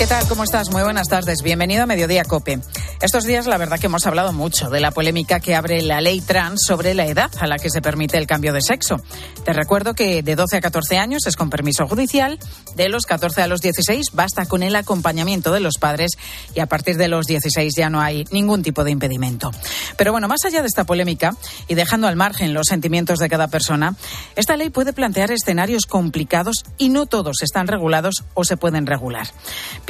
¿Qué tal? ¿Cómo estás? Muy buenas tardes. Bienvenido a Mediodía Cope. Estos días la verdad que hemos hablado mucho de la polémica que abre la ley trans sobre la edad a la que se permite el cambio de sexo. Te recuerdo que de 12 a 14 años es con permiso judicial, de los 14 a los 16 basta con el acompañamiento de los padres y a partir de los 16 ya no hay ningún tipo de impedimento. Pero bueno, más allá de esta polémica y dejando al margen los sentimientos de cada persona, esta ley puede plantear escenarios complicados y no todos están regulados o se pueden regular.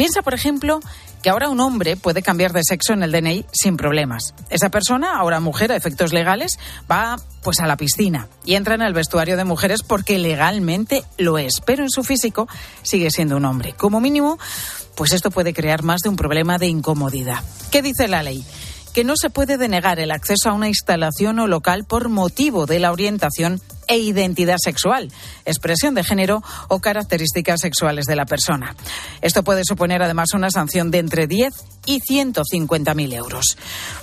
Piensa, por ejemplo, que ahora un hombre puede cambiar de sexo en el DNI sin problemas. Esa persona, ahora mujer a efectos legales, va pues a la piscina y entra en el vestuario de mujeres porque legalmente lo es, pero en su físico sigue siendo un hombre. Como mínimo, pues esto puede crear más de un problema de incomodidad. ¿Qué dice la ley? que no se puede denegar el acceso a una instalación o local por motivo de la orientación e identidad sexual, expresión de género o características sexuales de la persona. Esto puede suponer además una sanción de entre 10 y 150.000 euros.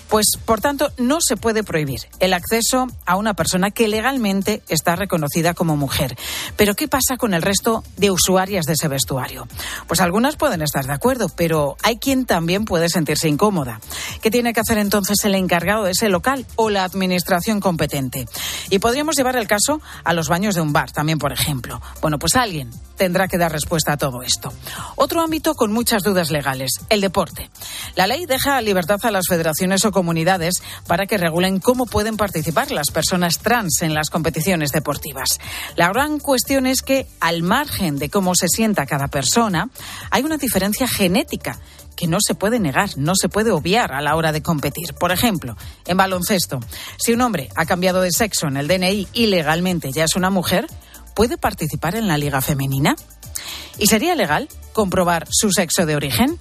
Pues, por tanto, no se puede prohibir el acceso a una persona que legalmente está reconocida como mujer. Pero, ¿qué pasa con el resto de usuarias de ese vestuario? Pues algunas pueden estar de acuerdo, pero hay quien también puede sentirse incómoda. ¿Qué tiene que hacer entonces el encargado de ese local o la administración competente? Y podríamos llevar el caso a los baños de un bar, también, por ejemplo. Bueno, pues alguien tendrá que dar respuesta a todo esto. Otro ámbito con muchas dudas legales, el deporte. La ley deja libertad a las federaciones o comunidades para que regulen cómo pueden participar las personas trans en las competiciones deportivas. La gran cuestión es que, al margen de cómo se sienta cada persona, hay una diferencia genética que no se puede negar, no se puede obviar a la hora de competir. Por ejemplo, en baloncesto, si un hombre ha cambiado de sexo en el DNI y legalmente ya es una mujer, ¿puede participar en la liga femenina? ¿Y sería legal comprobar su sexo de origen?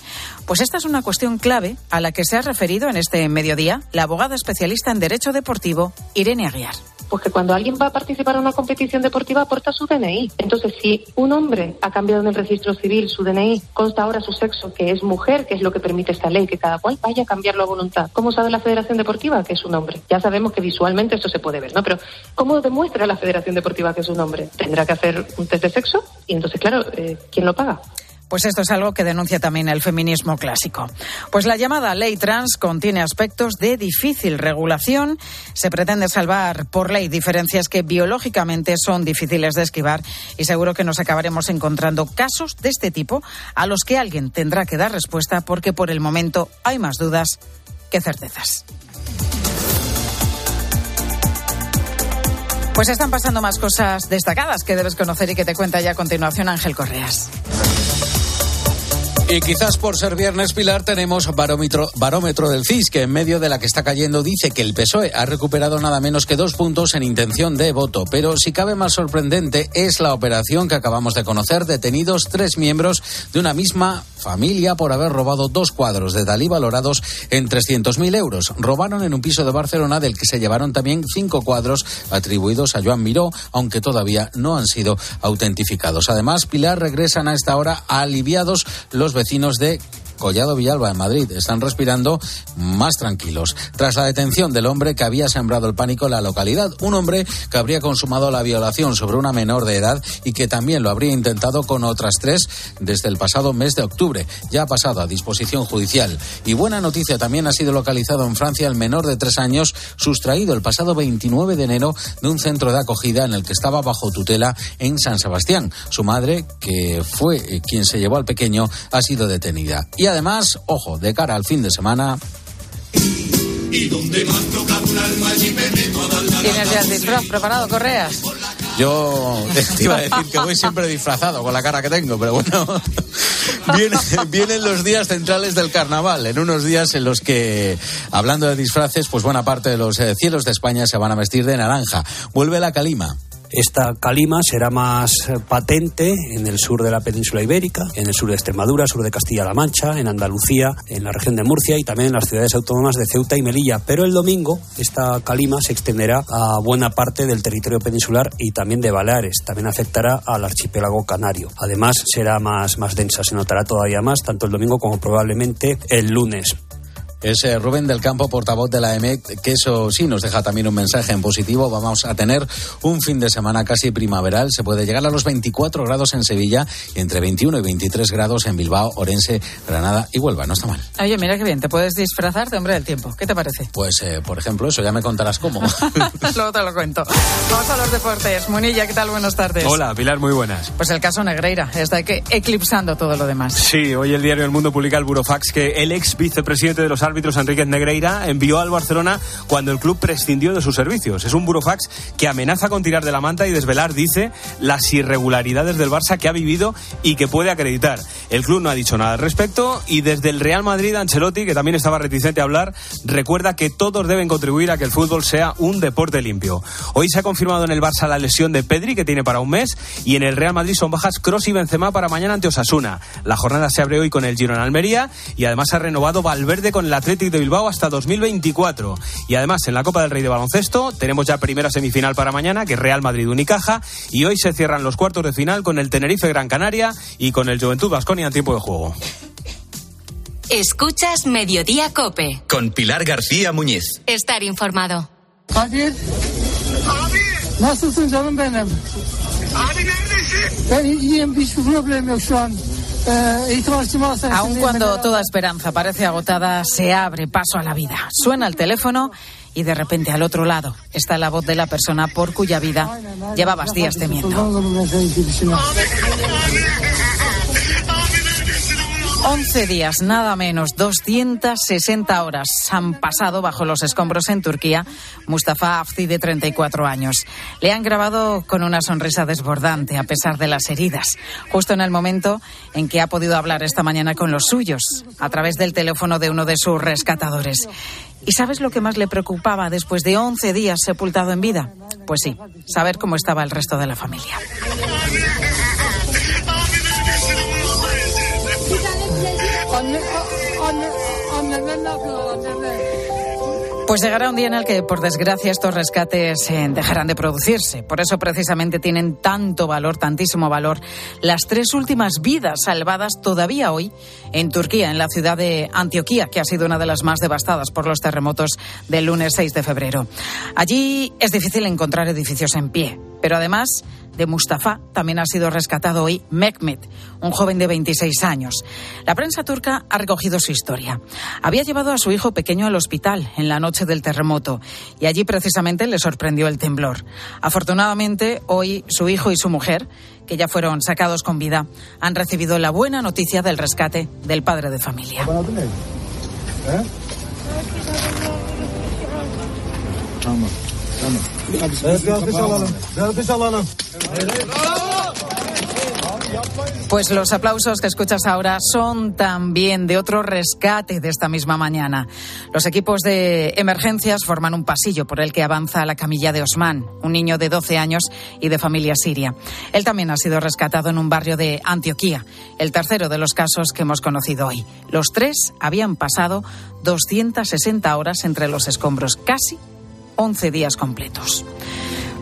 Pues esta es una cuestión clave a la que se ha referido en este mediodía la abogada especialista en Derecho Deportivo, Irene Aguiar pues que cuando alguien va a participar en una competición deportiva aporta su DNI. Entonces, si un hombre ha cambiado en el registro civil su DNI, consta ahora su sexo, que es mujer, que es lo que permite esta ley, que cada cual vaya a cambiarlo a voluntad. ¿Cómo sabe la Federación Deportiva que es un hombre? Ya sabemos que visualmente esto se puede ver, ¿no? Pero ¿cómo demuestra la Federación Deportiva que es un hombre? Tendrá que hacer un test de sexo y entonces, claro, eh, ¿quién lo paga? Pues esto es algo que denuncia también el feminismo clásico. Pues la llamada ley trans contiene aspectos de difícil regulación. Se pretende salvar por ley diferencias que biológicamente son difíciles de esquivar y seguro que nos acabaremos encontrando casos de este tipo a los que alguien tendrá que dar respuesta porque por el momento hay más dudas que certezas. Pues están pasando más cosas destacadas que debes conocer y que te cuenta ya a continuación Ángel Correas. Y quizás por ser viernes, Pilar, tenemos barómetro, barómetro del CIS, que en medio de la que está cayendo dice que el PSOE ha recuperado nada menos que dos puntos en intención de voto. Pero si cabe más sorprendente es la operación que acabamos de conocer, detenidos tres miembros de una misma familia por haber robado dos cuadros de Dalí valorados en 300.000 euros. Robaron en un piso de Barcelona del que se llevaron también cinco cuadros atribuidos a Joan Miró, aunque todavía no han sido autentificados. Además, Pilar regresan a esta hora aliviados los vecinos de Collado Villalba en Madrid están respirando más tranquilos tras la detención del hombre que había sembrado el pánico en la localidad. Un hombre que habría consumado la violación sobre una menor de edad y que también lo habría intentado con otras tres desde el pasado mes de octubre. Ya ha pasado a disposición judicial. Y buena noticia, también ha sido localizado en Francia el menor de tres años sustraído el pasado 29 de enero de un centro de acogida en el que estaba bajo tutela en San Sebastián. Su madre, que fue eh, quien se llevó al pequeño, ha sido detenida. Además, ojo, de cara al fin de semana. ¿Tienes ya el disfraz preparado, Correas? Yo te iba a decir que voy siempre disfrazado con la cara que tengo, pero bueno, vienen, vienen, los días centrales del carnaval, en unos días en los que, hablando de disfraces, pues buena parte de los eh, cielos de España se van a vestir de naranja. Vuelve la calima. Esta calima será más eh, patente en el sur de la península ibérica, en el sur de Extremadura, sur de Castilla-La Mancha, en Andalucía, en la región de Murcia y también en las ciudades autónomas de Ceuta y Melilla. Pero el domingo esta calima se extenderá a buena parte del territorio peninsular y también de Baleares. También afectará al archipiélago canario. Además será más, más densa, se notará todavía más tanto el domingo como probablemente el lunes. Es eh, Rubén del Campo, portavoz de la EMEC, que eso sí nos deja también un mensaje en positivo. Vamos a tener un fin de semana casi primaveral. Se puede llegar a los 24 grados en Sevilla y entre 21 y 23 grados en Bilbao, Orense, Granada y Huelva. No está mal. Oye, mira qué bien. Te puedes disfrazar de hombre del tiempo. ¿Qué te parece? Pues, eh, por ejemplo, eso ya me contarás cómo. Luego te lo cuento. Vamos a los deportes. Munilla, ¿qué tal? Buenas tardes. Hola, Pilar, muy buenas. Pues el caso Negreira está eclipsando todo lo demás. Sí, hoy el diario El Mundo publica el Burofax que el ex vicepresidente de los árbitros, Enrique Negreira, envió al Barcelona cuando el club prescindió de sus servicios. Es un Burofax que amenaza con tirar de la manta y desvelar, dice, las irregularidades del Barça que ha vivido y que puede acreditar. El club no ha dicho nada al respecto y desde el Real Madrid, Ancelotti, que también estaba reticente a hablar, recuerda que todos deben contribuir a que el fútbol sea un deporte limpio. Hoy se ha confirmado en el Barça la lesión de Pedri, que tiene para un mes, y en el Real Madrid son bajas Cross y Benzema para mañana ante Osasuna. La jornada se abre hoy con el Girona Almería y además ha renovado Valverde con el Athletic de Bilbao hasta 2024. Y además en la Copa del Rey de Baloncesto tenemos ya primera semifinal para mañana, que es Real Madrid Unicaja, y hoy se cierran los cuartos de final con el Tenerife Gran Canaria y con el Juventud Vasconia en tiempo de juego. Escuchas Mediodía Cope. Con Pilar García Muñiz. Estar informado. Kadir. Abi. Nasılsın canım benim? Abi neredesin? Ben iyiyim hiçbir problem yok şu an. Itibarcıma Aun cuando toda esperanza parece agotada, se abre paso a la vida. Suena el teléfono y de repente al otro lado está la voz de la persona por cuya vida llevabas días temiendo. 11 días, nada menos, 260 horas han pasado bajo los escombros en Turquía. Mustafa Afzi, de 34 años. Le han grabado con una sonrisa desbordante, a pesar de las heridas, justo en el momento en que ha podido hablar esta mañana con los suyos, a través del teléfono de uno de sus rescatadores. ¿Y sabes lo que más le preocupaba después de 11 días sepultado en vida? Pues sí, saber cómo estaba el resto de la familia. Pues llegará un día en el que, por desgracia, estos rescates eh, dejarán de producirse. Por eso, precisamente, tienen tanto valor, tantísimo valor, las tres últimas vidas salvadas todavía hoy en Turquía, en la ciudad de Antioquía, que ha sido una de las más devastadas por los terremotos del lunes 6 de febrero. Allí es difícil encontrar edificios en pie, pero además de Mustafa también ha sido rescatado hoy Mehmet, un joven de 26 años. La prensa turca ha recogido su historia. Había llevado a su hijo pequeño al hospital en la noche del terremoto y allí precisamente le sorprendió el temblor. Afortunadamente, hoy su hijo y su mujer, que ya fueron sacados con vida, han recibido la buena noticia del rescate del padre de familia. Pues los aplausos que escuchas ahora son también de otro rescate de esta misma mañana. Los equipos de emergencias forman un pasillo por el que avanza la camilla de Osman, un niño de 12 años y de familia siria. Él también ha sido rescatado en un barrio de Antioquía, el tercero de los casos que hemos conocido hoy. Los tres habían pasado 260 horas entre los escombros, casi 11 días completos.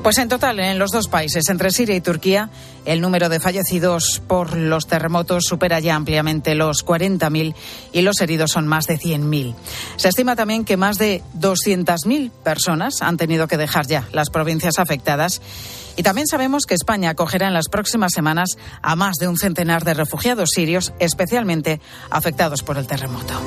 Pues en total, en los dos países, entre Siria y Turquía, el número de fallecidos por los terremotos supera ya ampliamente los 40.000 y los heridos son más de 100.000. Se estima también que más de 200.000 personas han tenido que dejar ya las provincias afectadas. Y también sabemos que España acogerá en las próximas semanas a más de un centenar de refugiados sirios, especialmente afectados por el terremoto.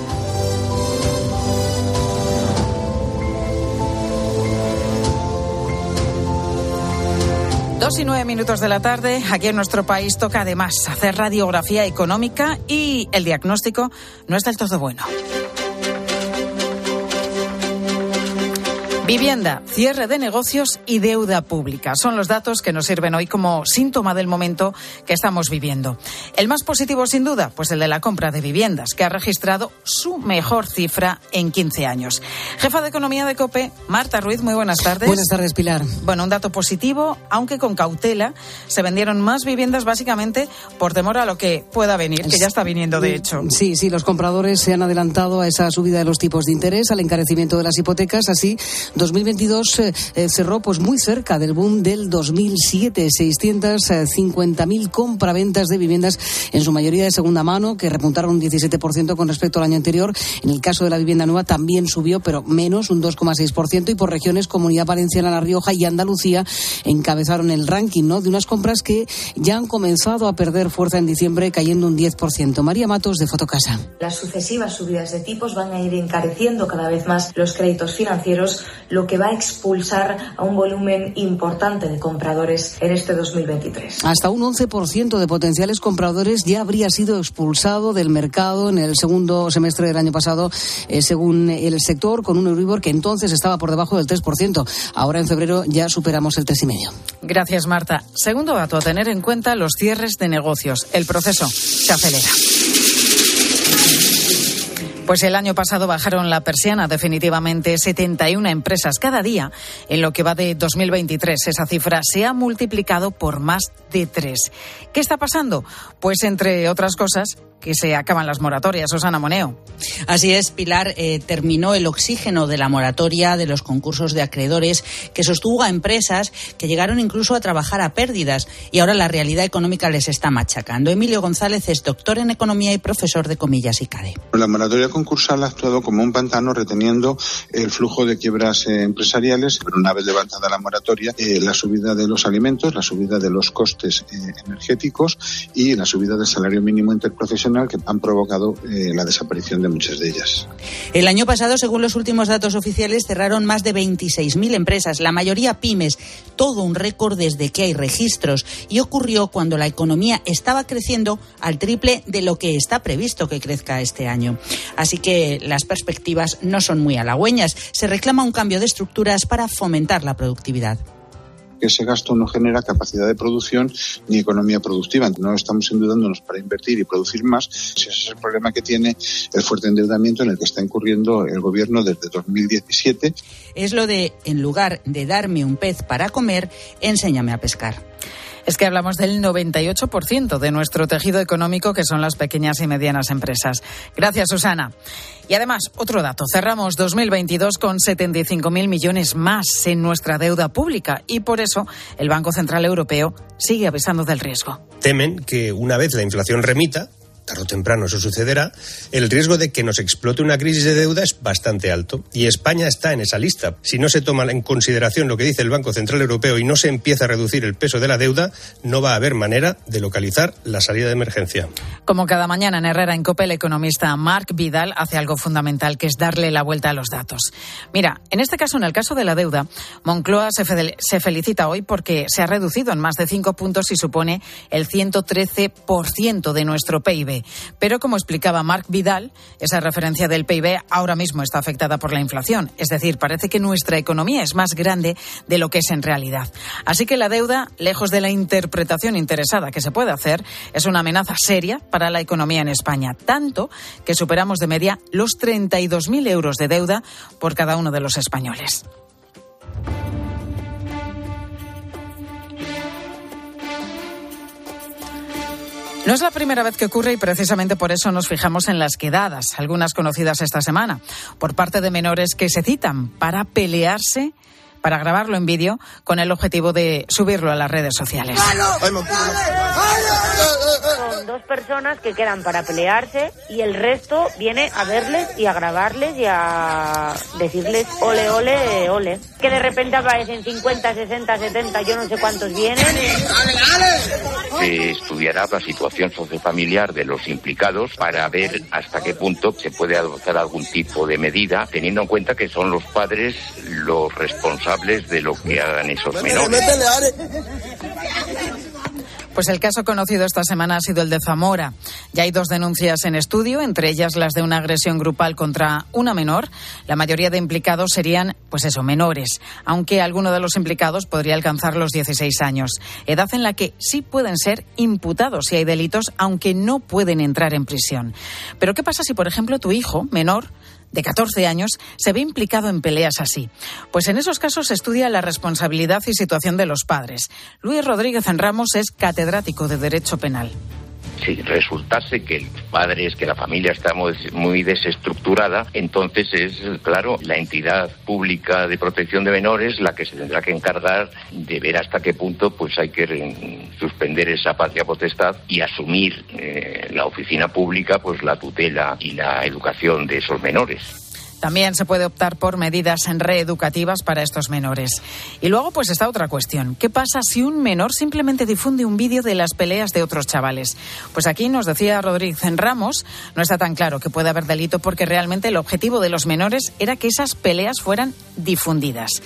Dos y nueve minutos de la tarde, aquí en nuestro país toca además hacer radiografía económica y el diagnóstico no es del todo bueno. Vivienda, cierre de negocios y deuda pública son los datos que nos sirven hoy como síntoma del momento que estamos viviendo. El más positivo, sin duda, pues el de la compra de viviendas, que ha registrado su mejor cifra en 15 años. Jefa de Economía de COPE, Marta Ruiz, muy buenas tardes. Buenas tardes, Pilar. Bueno, un dato positivo, aunque con cautela, se vendieron más viviendas básicamente por temor a lo que pueda venir, que ya está viniendo de hecho. Sí, sí, los compradores se han adelantado a esa subida de los tipos de interés, al encarecimiento de las hipotecas, así 2022 eh, eh, cerró pues muy cerca del boom del 2007, 650.000 compraventas de viviendas en su mayoría de segunda mano que repuntaron un 17% con respecto al año anterior. En el caso de la vivienda nueva también subió, pero menos un 2,6% y por regiones Comunidad Valenciana, La Rioja y Andalucía encabezaron el ranking, ¿no? De unas compras que ya han comenzado a perder fuerza en diciembre cayendo un 10%. María Matos de Fotocasa. Las sucesivas subidas de tipos van a ir encareciendo cada vez más los créditos financieros, lo que va a expulsar a un volumen importante de compradores en este 2023. Hasta un 11% de potenciales compradores ya habría sido expulsado del mercado en el segundo semestre del año pasado, eh, según el sector, con un Euribor que entonces estaba por debajo del 3%. Ahora en febrero ya superamos el 3,5%. Gracias, Marta. Segundo dato a tener en cuenta los cierres de negocios. El proceso se acelera. Pues el año pasado bajaron la persiana definitivamente 71 empresas cada día. En lo que va de 2023, esa cifra se ha multiplicado por más de tres. ¿Qué está pasando? Pues entre otras cosas, que se acaban las moratorias. Susana Moneo. Así es, Pilar. Eh, terminó el oxígeno de la moratoria de los concursos de acreedores que sostuvo a empresas que llegaron incluso a trabajar a pérdidas y ahora la realidad económica les está machacando. Emilio González es doctor en economía y profesor de comillas y CADE. La moratoria concursal ha actuado como un pantano reteniendo el flujo de quiebras eh, empresariales, pero una vez levantada la moratoria, eh, la subida de los alimentos, la subida de los costes energéticos y la subida del salario mínimo interprofesional que han provocado eh, la desaparición de muchas de ellas. El año pasado, según los últimos datos oficiales, cerraron más de 26.000 empresas, la mayoría pymes, todo un récord desde que hay registros. Y ocurrió cuando la economía estaba creciendo al triple de lo que está previsto que crezca este año. Así que las perspectivas no son muy halagüeñas. Se reclama un cambio de estructuras para fomentar la productividad que ese gasto no genera capacidad de producción ni economía productiva. No estamos endeudándonos para invertir y producir más. Ese es el problema que tiene el fuerte endeudamiento en el que está incurriendo el gobierno desde 2017. Es lo de, en lugar de darme un pez para comer, enséñame a pescar. Es que hablamos del 98% de nuestro tejido económico, que son las pequeñas y medianas empresas. Gracias, Susana. Y además, otro dato. Cerramos 2022 con 75.000 millones más en nuestra deuda pública y por eso el Banco Central Europeo sigue avisando del riesgo. Temen que una vez la inflación remita, tarde o temprano eso sucederá, el riesgo de que nos explote una crisis de deuda es bastante alto. Y España está en esa lista. Si no se toma en consideración lo que dice el Banco Central Europeo y no se empieza a reducir el peso de la deuda, no va a haber manera de localizar la salida de emergencia. Como cada mañana en Herrera en Cope, el economista Marc Vidal hace algo fundamental, que es darle la vuelta a los datos. Mira, en este caso, en el caso de la deuda, Moncloa se, felicita hoy porque se ha reducido en más de cinco puntos y supone el 113% de nuestro PIB. Pero como explicaba Marc Vidal, esa referencia del PIB ahora mismo está afectada por la inflación. Es decir, parece que nuestra economía es más grande de lo que es en realidad. Así que la deuda, lejos de la interpretación interesada que se puede hacer, es una amenaza seria para la economía en España. Tanto que superamos de media los 32.000 euros de deuda por cada uno de los españoles. No es la primera vez que ocurre y precisamente por eso nos fijamos en las quedadas, algunas conocidas esta semana, por parte de menores que se citan para pelearse para grabarlo en vídeo con el objetivo de subirlo a las redes sociales. Son dos personas que quedan para pelearse y el resto viene a verles y a grabarles y a decirles ole, ole, ole. Que de repente aparecen 50, 60, 70, yo no sé cuántos vienen. Se estudiará la situación sociofamiliar de los implicados para ver hasta qué punto se puede adoptar algún tipo de medida, teniendo en cuenta que son los padres los responsables de lo que hagan esos menores. Pues el caso conocido esta semana ha sido el de Zamora. Ya hay dos denuncias en estudio, entre ellas las de una agresión grupal contra una menor. La mayoría de implicados serían, pues eso, menores, aunque alguno de los implicados podría alcanzar los 16 años, edad en la que sí pueden ser imputados si hay delitos, aunque no pueden entrar en prisión. Pero ¿qué pasa si, por ejemplo, tu hijo menor de 14 años se ve implicado en peleas así. Pues en esos casos se estudia la responsabilidad y situación de los padres. Luis Rodríguez en Ramos es catedrático de Derecho Penal. Si resultase que el padre es que la familia está muy, desestructurada, entonces es, claro, la entidad pública de protección de menores la que se tendrá que encargar de ver hasta qué punto pues hay que suspender esa patria potestad y asumir eh, la oficina pública pues la tutela y la educación de esos menores. También se puede optar por medidas reeducativas para estos menores. Y luego, pues está otra cuestión. ¿Qué pasa si un menor simplemente difunde un vídeo de las peleas de otros chavales? Pues aquí nos decía Rodríguez en Ramos, no está tan claro que pueda haber delito porque realmente el objetivo de los menores era que esas peleas fueran difundidas.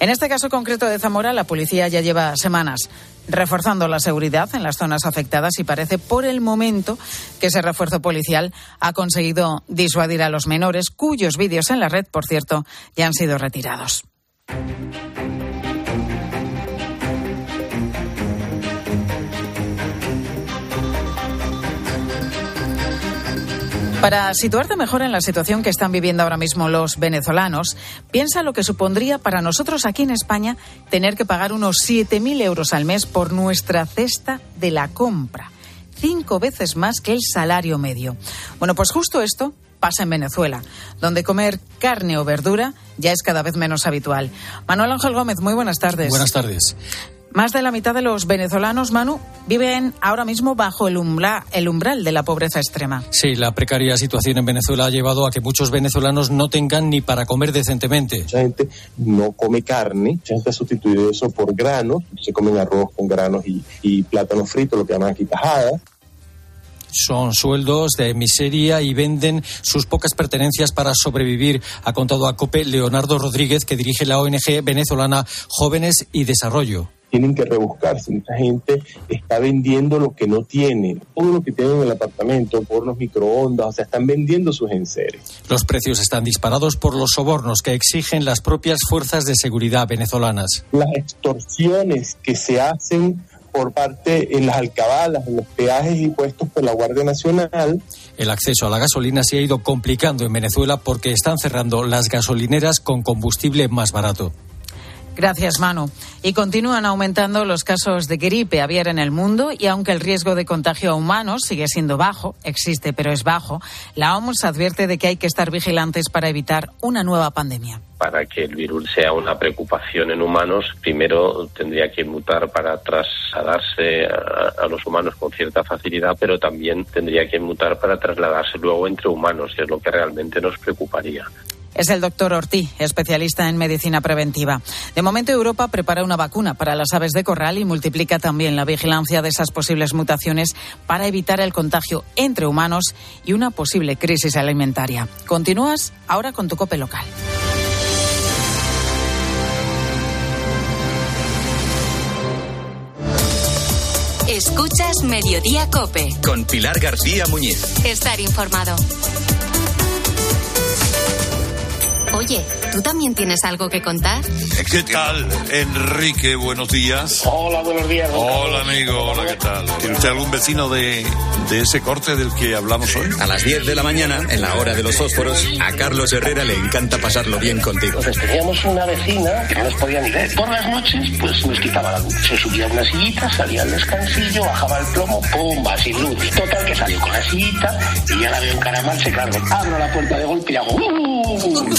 En este caso concreto de Zamora, la policía ya lleva semanas reforzando la seguridad en las zonas afectadas y parece por el momento que ese refuerzo policial ha conseguido disuadir a los menores, cuyos vídeos en la red, por cierto, ya han sido retirados. Para situarte mejor en la situación que están viviendo ahora mismo los venezolanos, piensa lo que supondría para nosotros aquí en España tener que pagar unos 7.000 euros al mes por nuestra cesta de la compra. Cinco veces más que el salario medio. Bueno, pues justo esto pasa en Venezuela, donde comer carne o verdura ya es cada vez menos habitual. Manuel Ángel Gómez, muy buenas tardes. Buenas tardes. Más de la mitad de los venezolanos, Manu, viven ahora mismo bajo el, umbra- el umbral de la pobreza extrema. Sí, la precaria situación en Venezuela ha llevado a que muchos venezolanos no tengan ni para comer decentemente. Mucha gente no come carne, mucha gente ha sustituido eso por granos, se comen arroz con granos y, y plátano frito, lo que llaman aquí tajada. Son sueldos de miseria y venden sus pocas pertenencias para sobrevivir, ha contado a COPE Leonardo Rodríguez, que dirige la ONG venezolana Jóvenes y Desarrollo. Tienen que rebuscarse, mucha gente está vendiendo lo que no tiene, todo lo que tienen en el apartamento, por los microondas, o sea, están vendiendo sus enseres. Los precios están disparados por los sobornos que exigen las propias fuerzas de seguridad venezolanas. Las extorsiones que se hacen por parte en las alcabalas, en los peajes impuestos por la Guardia Nacional, El acceso a la gasolina se ha ido complicando en Venezuela porque están cerrando las gasolineras con combustible más barato. Gracias, Manu. Y continúan aumentando los casos de gripe aviar en el mundo y aunque el riesgo de contagio a humanos sigue siendo bajo, existe pero es bajo, la OMS advierte de que hay que estar vigilantes para evitar una nueva pandemia. para que el virus sea una preocupación en humanos, primero tendría que mutar para trasladarse a, a los humanos con cierta facilidad, pero también tendría que mutar para trasladarse luego entre humanos, que es lo que realmente nos preocuparía. Es el doctor Ortiz, especialista en medicina preventiva. De momento, Europa prepara una vacuna para las aves de corral y multiplica también la vigilancia de esas posibles mutaciones para evitar el contagio entre humanos y una posible crisis alimentaria. Continúas ahora con tu cope local. Escuchas Mediodía Cope. Con Pilar García Muñiz. Estar informado. Oye, ¿tú también tienes algo que contar? ¿Qué tal, Enrique? Buenos días. Hola, buenos días. don Hola, Carlos. amigo. Hola, ¿qué tal? ¿Tiene usted algún vecino de, de ese corte del que hablamos hoy? A las 10 de la mañana, en la hora de los fósforos, a Carlos Herrera le encanta pasarlo bien contigo. Entonces teníamos una vecina que no nos podía ni ver. Por las noches, pues nos quitaba la luz. Se subía a una sillita, salía al descansillo, bajaba el plomo, ¡pumba! Sin luz. Total, que salió con la sillita y ya la veo encaramarse, claro. Abro la puerta de golpe y hago... ¡Uh!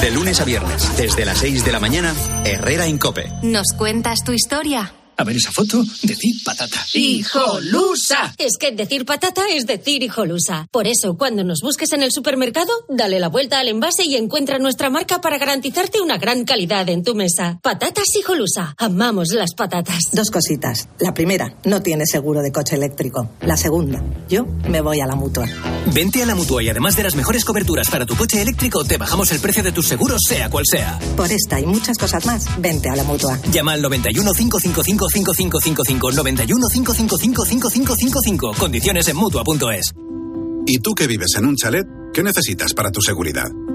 De lunes a viernes, desde las 6 de la mañana, Herrera Incope. ¿Nos cuentas tu historia? A ver esa foto, decir patata. ¡Hijolusa! Es que decir patata es decir hijolusa. Por eso, cuando nos busques en el supermercado, dale la vuelta al envase y encuentra nuestra marca para garantizarte una gran calidad en tu mesa. Patatas hijolusa. Amamos las patatas. Dos cositas. La primera, no tienes seguro de coche eléctrico. La segunda, yo me voy a la mutua. Vente a la mutua y además de las mejores coberturas para tu coche eléctrico, te bajamos el precio de tus seguros, sea cual sea. Por esta y muchas cosas más, vente a la mutua. Llama al 91 555 5555 91 555 5555. Condiciones en mutua.es. ¿Y tú que vives en un chalet? ¿Qué necesitas para tu seguridad?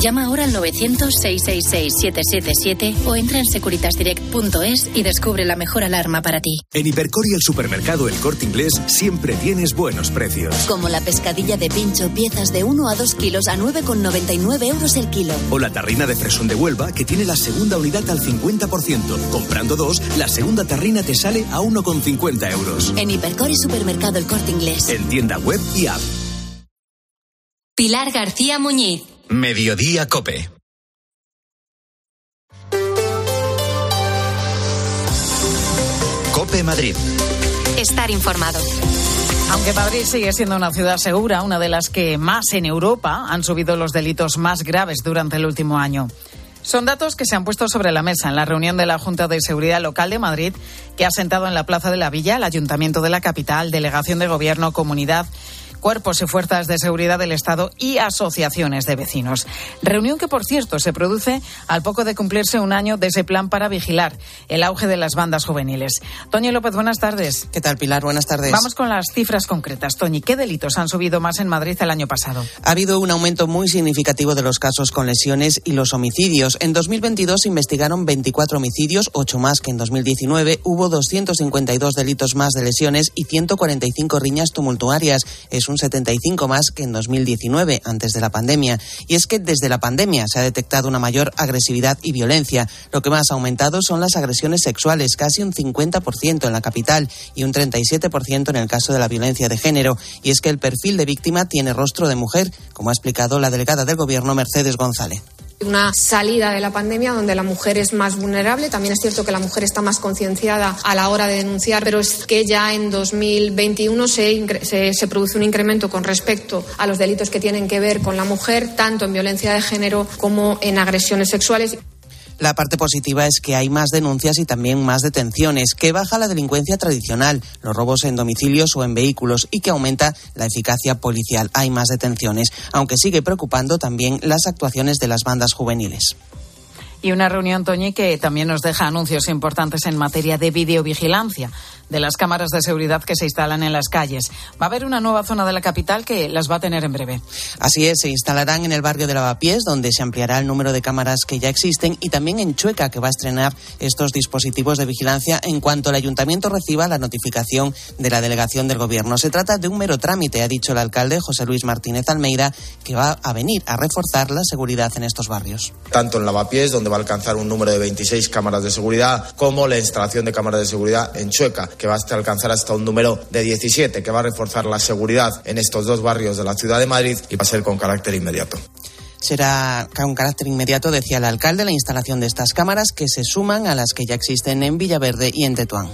Llama ahora al 900-666-777 o entra en securitasdirect.es y descubre la mejor alarma para ti. En Hipercor y el supermercado El Corte Inglés siempre tienes buenos precios. Como la pescadilla de pincho, piezas de 1 a 2 kilos a 9,99 euros el kilo. O la tarrina de fresón de Huelva que tiene la segunda unidad al 50%. Comprando dos, la segunda tarrina te sale a 1,50 euros. En Hipercor y supermercado El Corte Inglés. En tienda web y app. Pilar García Muñiz. Mediodía Cope. Cope Madrid. Estar informado. Aunque Madrid sigue siendo una ciudad segura, una de las que más en Europa han subido los delitos más graves durante el último año. Son datos que se han puesto sobre la mesa en la reunión de la Junta de Seguridad Local de Madrid, que ha sentado en la Plaza de la Villa el Ayuntamiento de la capital, Delegación de Gobierno, Comunidad cuerpos y fuerzas de seguridad del Estado y asociaciones de vecinos. Reunión que, por cierto, se produce al poco de cumplirse un año de ese plan para vigilar el auge de las bandas juveniles. Toño López, buenas tardes. ¿Qué tal, Pilar? Buenas tardes. Vamos con las cifras concretas. Toñi, ¿qué delitos han subido más en Madrid el año pasado? Ha habido un aumento muy significativo de los casos con lesiones y los homicidios. En 2022 se investigaron 24 homicidios, 8 más que en 2019. Hubo 252 delitos más de lesiones y 145 riñas tumultuarias. Es un 75 más que en 2019, antes de la pandemia. Y es que desde la pandemia se ha detectado una mayor agresividad y violencia. Lo que más ha aumentado son las agresiones sexuales, casi un 50% en la capital y un 37% en el caso de la violencia de género. Y es que el perfil de víctima tiene rostro de mujer, como ha explicado la delegada del Gobierno, Mercedes González una salida de la pandemia donde la mujer es más vulnerable. También es cierto que la mujer está más concienciada a la hora de denunciar, pero es que ya en 2021 se, se, se, produce un incremento con respecto a los delitos que tienen que ver con la mujer, tanto en violencia de género como en agresiones sexuales. La parte positiva es que hay más denuncias y también más detenciones, que baja la delincuencia tradicional, los robos en domicilios o en vehículos y que aumenta la eficacia policial. Hay más detenciones, aunque sigue preocupando también las actuaciones de las bandas juveniles. Y una reunión, Toñi, que también nos deja anuncios importantes en materia de videovigilancia de las cámaras de seguridad que se instalan en las calles. Va a haber una nueva zona de la capital que las va a tener en breve. Así es, se instalarán en el barrio de Lavapiés, donde se ampliará el número de cámaras que ya existen, y también en Chueca, que va a estrenar estos dispositivos de vigilancia en cuanto el ayuntamiento reciba la notificación de la delegación del gobierno. Se trata de un mero trámite, ha dicho el alcalde José Luis Martínez Almeida, que va a venir a reforzar la seguridad en estos barrios. Tanto en Lavapiés, donde va a alcanzar un número de 26 cámaras de seguridad, como la instalación de cámaras de seguridad en Chueca, que va a alcanzar hasta un número de 17, que va a reforzar la seguridad en estos dos barrios de la ciudad de Madrid y va a ser con carácter inmediato será con carácter inmediato, decía el alcalde, la instalación de estas cámaras que se suman a las que ya existen en Villaverde y en Tetuán.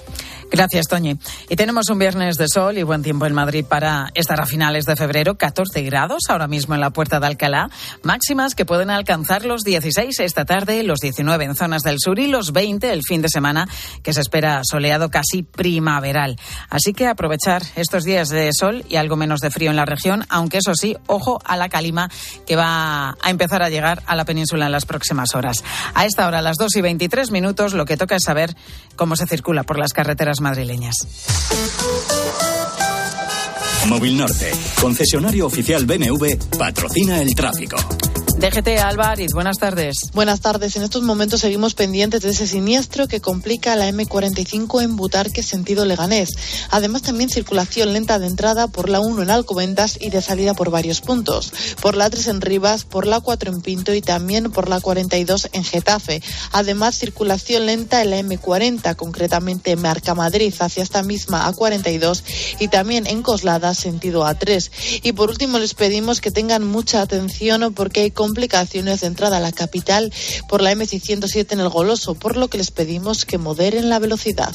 Gracias, Toñi. Y tenemos un viernes de sol y buen tiempo en Madrid para estar a finales de febrero. 14 grados ahora mismo en la puerta de Alcalá. Máximas que pueden alcanzar los 16 esta tarde, los 19 en zonas del sur y los 20 el fin de semana, que se espera soleado casi primaveral. Así que aprovechar estos días de sol y algo menos de frío en la región, aunque eso sí, ojo a la calima que va a empezar a llegar a la península en las próximas horas. A esta hora, a las 2 y 23 minutos, lo que toca es saber cómo se circula por las carreteras madrileñas. Móvil Norte, concesionario oficial BMW, patrocina el tráfico. DGT Álvarez, buenas tardes. Buenas tardes. En estos momentos seguimos pendientes de ese siniestro que complica la M45 en Butarque, sentido Leganés. Además, también circulación lenta de entrada por la 1 en Alcobendas y de salida por varios puntos. Por la 3 en Rivas, por la 4 en Pinto y también por la 42 en Getafe. Además, circulación lenta en la M40, concretamente en Marca Madrid hacia esta misma A42 y también en Coslada, sentido A3. Y por último, les pedimos que tengan mucha atención porque hay complicaciones de entrada a la capital por la M607 en el Goloso, por lo que les pedimos que moderen la velocidad.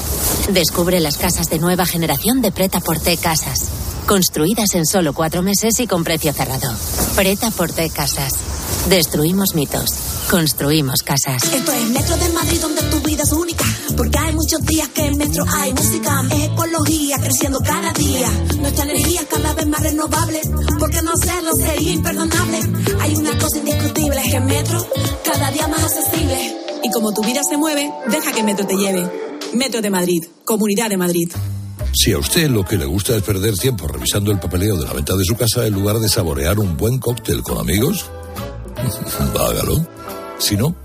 Descubre las casas de nueva generación de Preta Porte Casas. Construidas en solo cuatro meses y con precio cerrado. Preta Porte Casas. Destruimos mitos. Construimos casas. Esto es Metro de Madrid donde tu vida es única. Porque hay muchos días que en Metro hay música. Es ecología creciendo cada día. Nuestra energía cada vez más renovable. Porque no hacerlo sería imperdonable. Hay una cosa indiscutible. Es que Metro cada día más accesible. Y como tu vida se mueve, deja que Metro te lleve. Metro de Madrid. Comunidad de Madrid. Si a usted lo que le gusta es perder tiempo revisando el papeleo de la venta de su casa en lugar de saborear un buen cóctel con amigos, hágalo. Si no,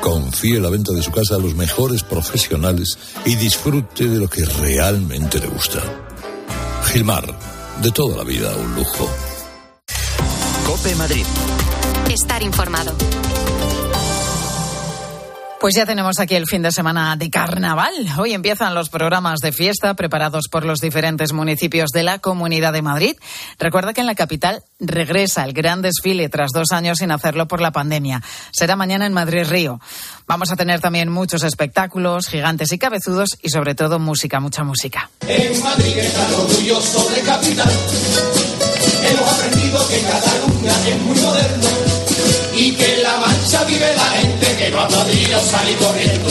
confíe la venta de su casa a los mejores profesionales y disfrute de lo que realmente le gusta. Gilmar, de toda la vida un lujo. Cope Madrid. Estar informado. Pues ya tenemos aquí el fin de semana de carnaval. Hoy empiezan los programas de fiesta preparados por los diferentes municipios de la Comunidad de Madrid. Recuerda que en la capital regresa el gran desfile tras dos años sin hacerlo por la pandemia. Será mañana en Madrid Río. Vamos a tener también muchos espectáculos, gigantes y cabezudos y sobre todo música, mucha música. En Madrid está capital. Hemos aprendido que Cataluña es muy moderno y que en la mancha vive la gente que no ha podido salir corriendo.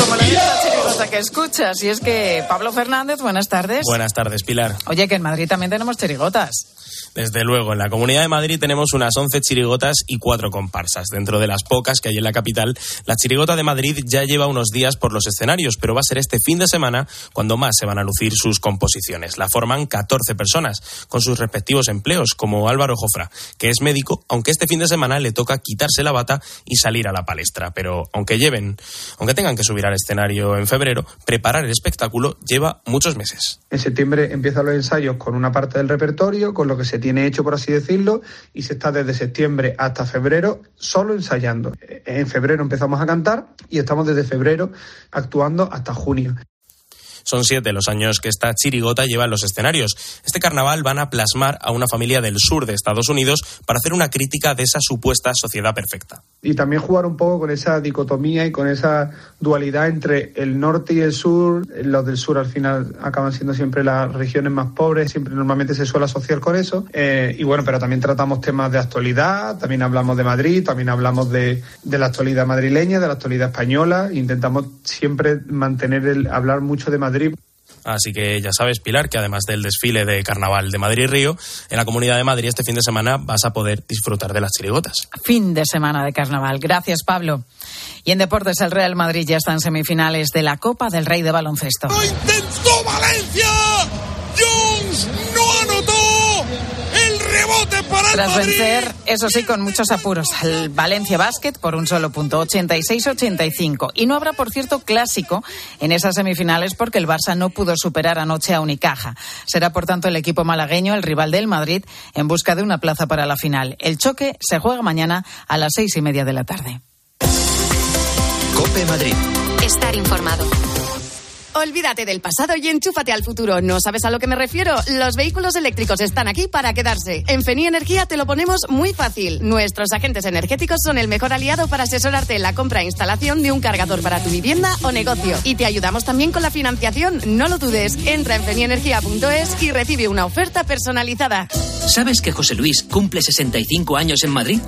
Como la chirigota que escuchas, y es que Pablo Fernández, buenas tardes. Buenas tardes, Pilar. Oye, que en Madrid también tenemos chirigotas. Desde luego, en la Comunidad de Madrid tenemos unas 11 chirigotas y cuatro comparsas. Dentro de las pocas que hay en la capital, la chirigota de Madrid ya lleva unos días por los escenarios, pero va a ser este fin de semana cuando más se van a lucir sus composiciones. La forman 14 personas, con sus respectivos empleos, como Álvaro Jofra, que es médico, aunque este fin de semana le toca quitarse la bata y salir a la palestra. Pero aunque lleven, aunque tengan que subir al escenario en febrero, preparar el espectáculo lleva muchos meses. En septiembre empiezan los ensayos con una parte del repertorio, con lo que se tiene hecho, por así decirlo, y se está desde septiembre hasta febrero solo ensayando. En febrero empezamos a cantar y estamos desde febrero actuando hasta junio. Son siete los años que esta chirigota lleva en los escenarios. Este carnaval van a plasmar a una familia del sur de Estados Unidos para hacer una crítica de esa supuesta sociedad perfecta. Y también jugar un poco con esa dicotomía y con esa dualidad entre el norte y el sur. Los del sur al final acaban siendo siempre las regiones más pobres, siempre normalmente se suele asociar con eso. Eh, y bueno, pero también tratamos temas de actualidad, también hablamos de Madrid, también hablamos de, de la actualidad madrileña, de la actualidad española. Intentamos siempre mantener el hablar mucho de Madrid. Así que ya sabes, Pilar, que además del desfile de carnaval de Madrid Río, en la Comunidad de Madrid este fin de semana vas a poder disfrutar de las chirigotas. Fin de semana de carnaval. Gracias, Pablo. Y en deportes, el Real Madrid ya está en semifinales de la Copa del Rey de Baloncesto. ¡Lo intentó Valencia! ¡Jones no anotó! ¡El rebote para el Tras Madrid! vencer, eso sí, con muchos apuros, al Valencia Basket por un solo punto, 86-85. Y no habrá, por cierto, clásico en esas semifinales porque el Barça no pudo superar anoche a Unicaja. Será, por tanto, el equipo malagueño, el rival del Madrid, en busca de una plaza para la final. El choque se juega mañana a las seis y media de la tarde. Cope Madrid. Estar informado. Olvídate del pasado y enchúfate al futuro. ¿No sabes a lo que me refiero? Los vehículos eléctricos están aquí para quedarse. En Feni Energía te lo ponemos muy fácil. Nuestros agentes energéticos son el mejor aliado para asesorarte en la compra e instalación de un cargador para tu vivienda o negocio. Y te ayudamos también con la financiación. No lo dudes. Entra en fenienergía.es y recibe una oferta personalizada. ¿Sabes que José Luis cumple 65 años en Madrid?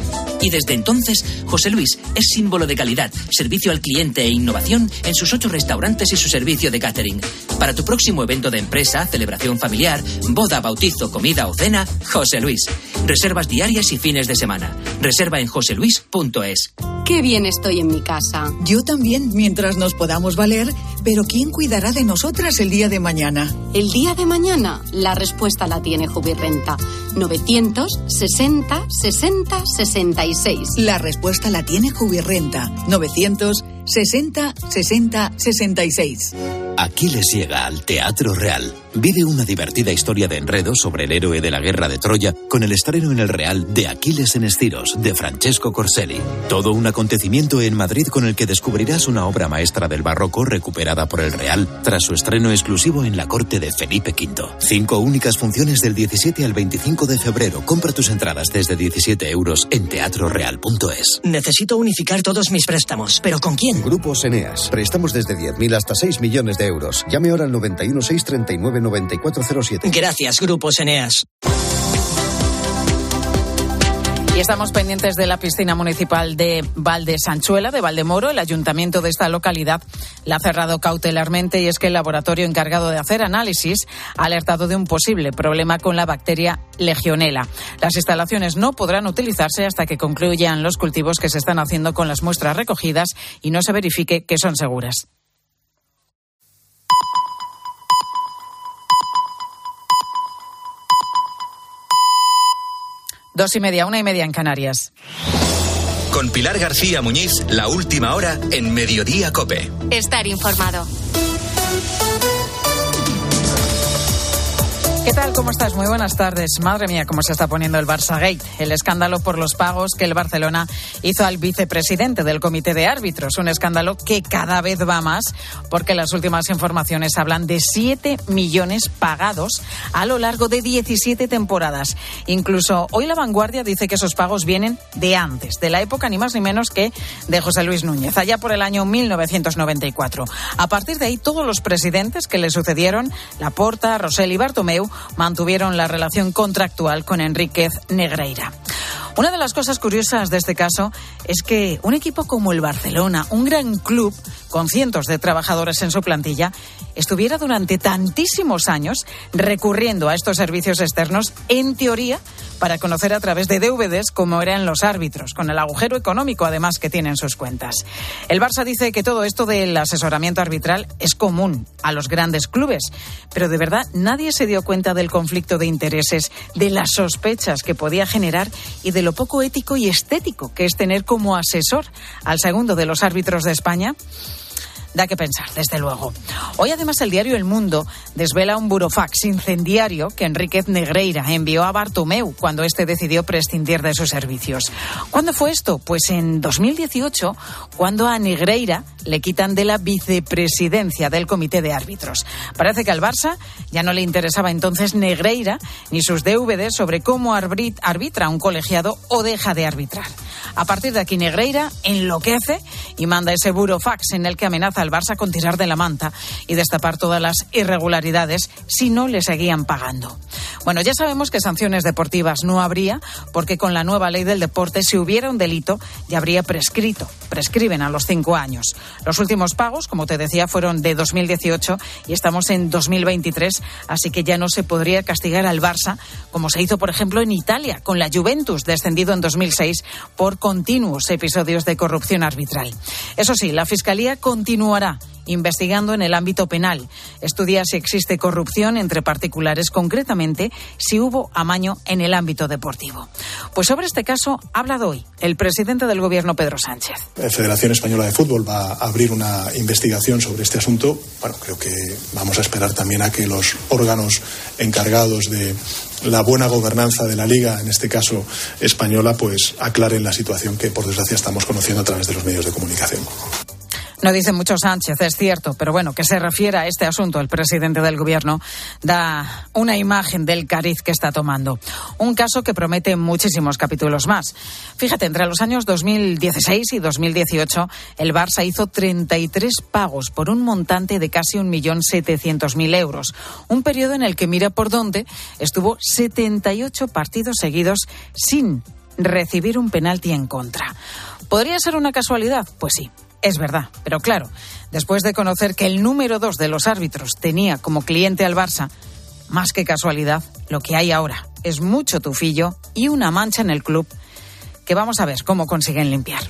Y desde entonces, José Luis es símbolo de calidad, servicio al cliente e innovación en sus ocho restaurantes y su servicio de catering. Para tu próximo evento de empresa, celebración familiar, boda, bautizo, comida o cena, José Luis. Reservas diarias y fines de semana. Reserva en joseluis.es. Qué bien estoy en mi casa. Yo también, mientras nos podamos valer, pero ¿quién cuidará de nosotras el día de mañana? El día de mañana, la respuesta la tiene Jubirrenta. 960 60 66. La respuesta la tiene Jubirrenta. 960 60 66. Aquiles llega al Teatro Real. Vive una divertida historia de enredo sobre el héroe de la guerra de Troya con el estreno en el Real de Aquiles en Estiros de Francesco Corselli. Todo un acontecimiento en Madrid con el que descubrirás una obra maestra del barroco recuperada por el Real tras su estreno exclusivo en la corte de Felipe V. Cinco únicas funciones del 17 al 25 de febrero. Compra tus entradas desde 17 euros en teatroreal.es. Necesito unificar todos mis préstamos, pero ¿con quién? Grupos Eneas. Prestamos desde 10.000 hasta 6 millones de euros. Llame ahora al 91 639 9407. Gracias, Grupos Eneas. Y estamos pendientes de la piscina municipal de Valde Sanchuela, de Valdemoro. El ayuntamiento de esta localidad la ha cerrado cautelarmente y es que el laboratorio encargado de hacer análisis ha alertado de un posible problema con la bacteria legionela. Las instalaciones no podrán utilizarse hasta que concluyan los cultivos que se están haciendo con las muestras recogidas y no se verifique que son seguras. Dos y media, una y media en Canarias. Con Pilar García Muñiz, la última hora en Mediodía Cope. Estar informado. ¿Qué tal? ¿Cómo estás? Muy buenas tardes. Madre mía, cómo se está poniendo el Barça Gate. El escándalo por los pagos que el Barcelona hizo al vicepresidente del comité de árbitros. Un escándalo que cada vez va más porque las últimas informaciones hablan de 7 millones pagados a lo largo de 17 temporadas. Incluso hoy La Vanguardia dice que esos pagos vienen de antes, de la época ni más ni menos que de José Luis Núñez, allá por el año 1994. A partir de ahí, todos los presidentes que le sucedieron, Laporta, Rosell y Bartomeu, mantuvieron la relación contractual con Enríquez Negreira. Una de las cosas curiosas de este caso es que un equipo como el Barcelona, un gran club con cientos de trabajadores en su plantilla, estuviera durante tantísimos años recurriendo a estos servicios externos, en teoría, para conocer a través de DVDs cómo eran los árbitros, con el agujero económico además que tienen sus cuentas. El Barça dice que todo esto del asesoramiento arbitral es común a los grandes clubes, pero de verdad nadie se dio cuenta del conflicto de intereses, de las sospechas que podía generar y de lo poco ético y estético que es tener como asesor al segundo de los árbitros de España da que pensar, desde luego. Hoy además el diario El Mundo desvela un burofax incendiario que Enríquez Negreira envió a Bartomeu cuando éste decidió prescindir de sus servicios. ¿Cuándo fue esto? Pues en 2018, cuando a Negreira le quitan de la vicepresidencia del comité de árbitros. Parece que al Barça ya no le interesaba entonces Negreira ni sus DVD sobre cómo arbitra un colegiado o deja de arbitrar. A partir de aquí Negreira enloquece y manda ese burofax en el que amenaza al Barça con tirar de la manta y destapar todas las irregularidades si no le seguían pagando. Bueno, ya sabemos que sanciones deportivas no habría porque con la nueva ley del deporte si hubiera un delito ya habría prescrito. Prescriben a los cinco años. Los últimos pagos, como te decía, fueron de 2018 y estamos en 2023, así que ya no se podría castigar al Barça como se hizo, por ejemplo, en Italia con la Juventus, descendido en 2006 por continuos episodios de corrupción arbitral. Eso sí, la Fiscalía investigando en el ámbito penal. Estudia si existe corrupción entre particulares, concretamente si hubo amaño en el ámbito deportivo. Pues sobre este caso ha hablado hoy el presidente del Gobierno, Pedro Sánchez. La Federación Española de Fútbol va a abrir una investigación sobre este asunto. Bueno, creo que vamos a esperar también a que los órganos encargados de la buena gobernanza de la liga, en este caso española, pues aclaren la situación que por desgracia estamos conociendo a través de los medios de comunicación. No dice mucho Sánchez, es cierto, pero bueno, que se refiera a este asunto, el presidente del gobierno da una imagen del cariz que está tomando. Un caso que promete muchísimos capítulos más. Fíjate, entre los años 2016 y 2018, el Barça hizo 33 pagos por un montante de casi 1.700.000 euros. Un periodo en el que, mira por dónde, estuvo 78 partidos seguidos sin recibir un penalti en contra. ¿Podría ser una casualidad? Pues sí, es verdad, pero claro, después de conocer que el número dos de los árbitros tenía como cliente al Barça, más que casualidad, lo que hay ahora es mucho tufillo y una mancha en el club que vamos a ver cómo consiguen limpiar.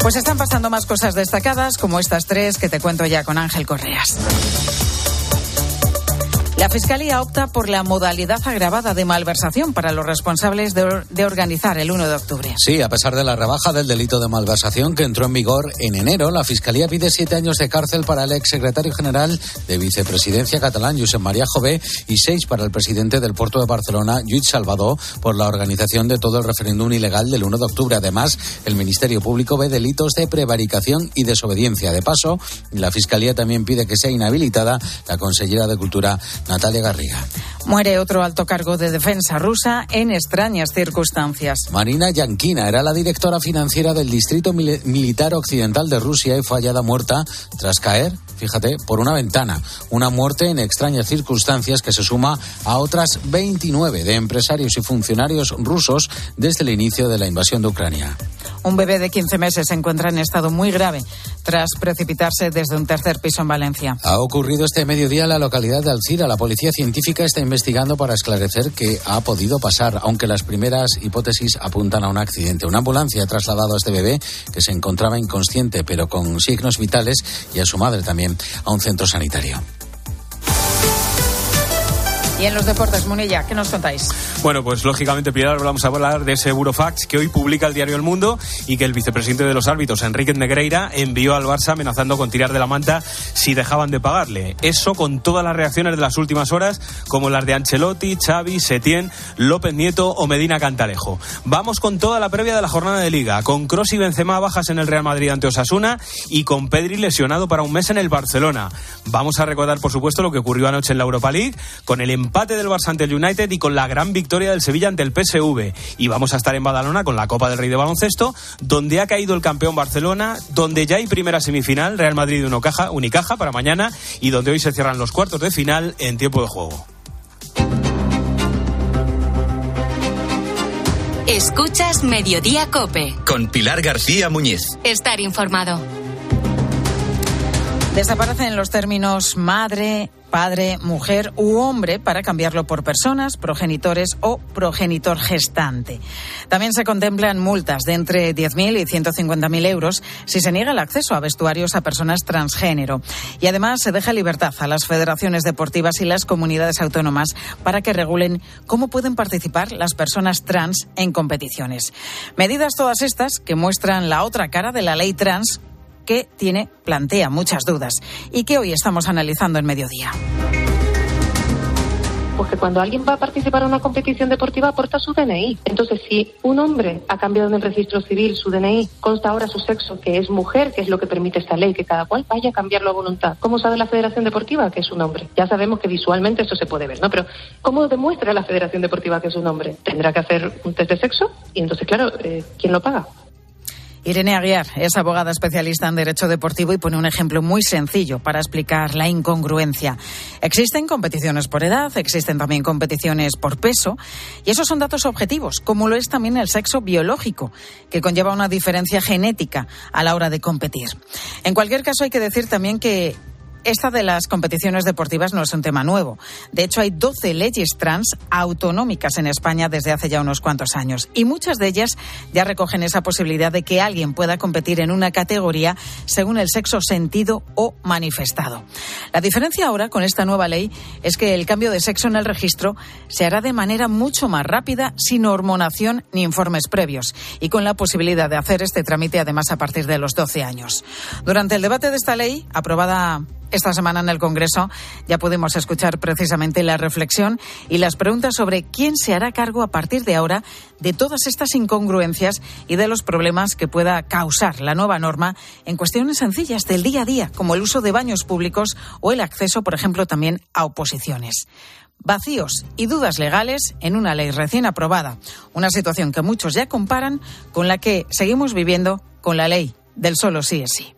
Pues están pasando más cosas destacadas como estas tres que te cuento ya con Ángel Correas. La Fiscalía opta por la modalidad agravada de malversación para los responsables de, organizar el 1 de octubre. Sí, a pesar de la rebaja del delito de malversación que entró en vigor en enero, la Fiscalía pide siete años de cárcel para el exsecretario general de Vicepresidencia catalán, Josep María Jové, y seis para el presidente del Puerto de Barcelona, Lluís Salvador, por la organización de todo el referéndum ilegal del 1 de octubre. Además, el Ministerio Público ve delitos de prevaricación y desobediencia. De paso, la Fiscalía también pide que sea inhabilitada la consellera de Cultura Natalia Garriga. Muere otro alto cargo de defensa rusa en extrañas circunstancias. Marina Yankina era la directora financiera del Distrito Mil Militar Occidental de Rusia y fue hallada muerta tras caer, fíjate, por una ventana. Una muerte en extrañas circunstancias que se suma a otras 29 de empresarios y funcionarios rusos desde el inicio de la invasión de Ucrania. Un bebé de 15 meses se encuentra en estado muy grave tras precipitarse desde un tercer piso en Valencia. Ha ocurrido este mediodía en la localidad de Alcira. La policía científica está investigando para esclarecer qué ha podido pasar, aunque las primeras hipótesis apuntan a un accidente. Una ambulancia ha trasladado a este bebé, que se encontraba inconsciente pero con signos vitales, y a su madre también a un centro sanitario. Y en los deportes, Munilla, ¿qué nos contáis? Bueno, pues lógicamente, Pilar, vamos a hablar de ese Eurofax que hoy publica el diario El Mundo y que el vicepresidente de los árbitros, Enrique Negreira, envió al Barça amenazando con tirar de la manta si dejaban de pagarle. Eso con todas las reacciones de las últimas horas, como las de Ancelotti, Xavi, Setién, López Nieto o Medina Cantalejo. Vamos con toda la previa de la jornada de Liga, con Cross y Benzema bajas en el Real Madrid ante Osasuna y con Pedri lesionado para un mes en el Barcelona. Vamos a recordar, por supuesto, lo que ocurrió anoche en la Europa League, con el empate del Barça ante el United y con la gran victoria del Sevilla ante el PSV. Y vamos a estar en Badalona con la Copa del Rey de Baloncesto, donde ha caído el campeón Barcelona, donde ya hay primera semifinal, Real Madrid Unicaja, Unicaja para mañana y donde hoy se cierran los cuartos de final en tiempo de juego. Escuchas Mediodía Cope. Con Pilar García Muñiz. Estar informado. Desaparecen los términos madre, padre, mujer u hombre para cambiarlo por personas, progenitores o progenitor gestante. También se contemplan multas de entre 10.000 y 150.000 euros si se niega el acceso a vestuarios a personas transgénero. Y además se deja libertad a las federaciones deportivas y las comunidades autónomas para que regulen cómo pueden participar las personas trans en competiciones. Medidas todas estas que muestran la otra cara de la ley trans que tiene, plantea muchas dudas y que hoy estamos analizando en mediodía. Pues que cuando alguien va a participar en una competición deportiva aporta su DNI. Entonces, si un hombre ha cambiado en el registro civil su DNI, consta ahora su sexo, que es mujer, que es lo que permite esta ley, que cada cual vaya a cambiarlo a voluntad. ¿Cómo sabe la Federación Deportiva que es un hombre? Ya sabemos que visualmente eso se puede ver, ¿no? Pero ¿cómo demuestra la Federación Deportiva que es un hombre? Tendrá que hacer un test de sexo y entonces, claro, eh, ¿quién lo paga? Irene Aguiar es abogada especialista en Derecho Deportivo y pone un ejemplo muy sencillo para explicar la incongruencia. Existen competiciones por edad, existen también competiciones por peso, y esos son datos objetivos, como lo es también el sexo biológico, que conlleva una diferencia genética a la hora de competir. En cualquier caso, hay que decir también que esta de las competiciones deportivas no es un tema nuevo. De hecho, hay 12 leyes trans autonómicas en España desde hace ya unos cuantos años. Y muchas de ellas ya recogen esa posibilidad de que alguien pueda competir en una categoría según el sexo sentido o manifestado. La diferencia ahora con esta nueva ley es que el cambio de sexo en el registro se hará de manera mucho más rápida, sin hormonación ni informes previos, y con la posibilidad de hacer este trámite además a partir de los 12 años. Durante el debate de esta ley, aprobada esta semana en el Congreso ya pudimos escuchar precisamente la reflexión y las preguntas sobre quién se hará cargo a partir de ahora de todas estas incongruencias y de los problemas que pueda causar la nueva norma en cuestiones sencillas del día a día, como el uso de baños públicos o el acceso, por ejemplo, también a oposiciones. Vacíos y dudas legales en una ley recién aprobada, una situación que muchos ya comparan con la que seguimos viviendo con la ley del solo sí es sí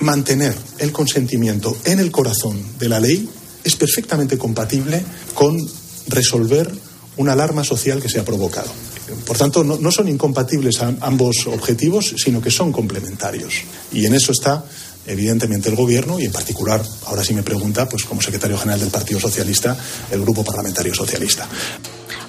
mantener el consentimiento en el corazón de la ley es perfectamente compatible con resolver una alarma social que se ha provocado. Por tanto, no, son incompatibles ambos objetivos, sino que son complementarios. Y en eso está evidentemente el gobierno y en particular, ahora sí me pregunta, pues como secretario general del Partido Socialista, el Grupo Parlamentario Socialista.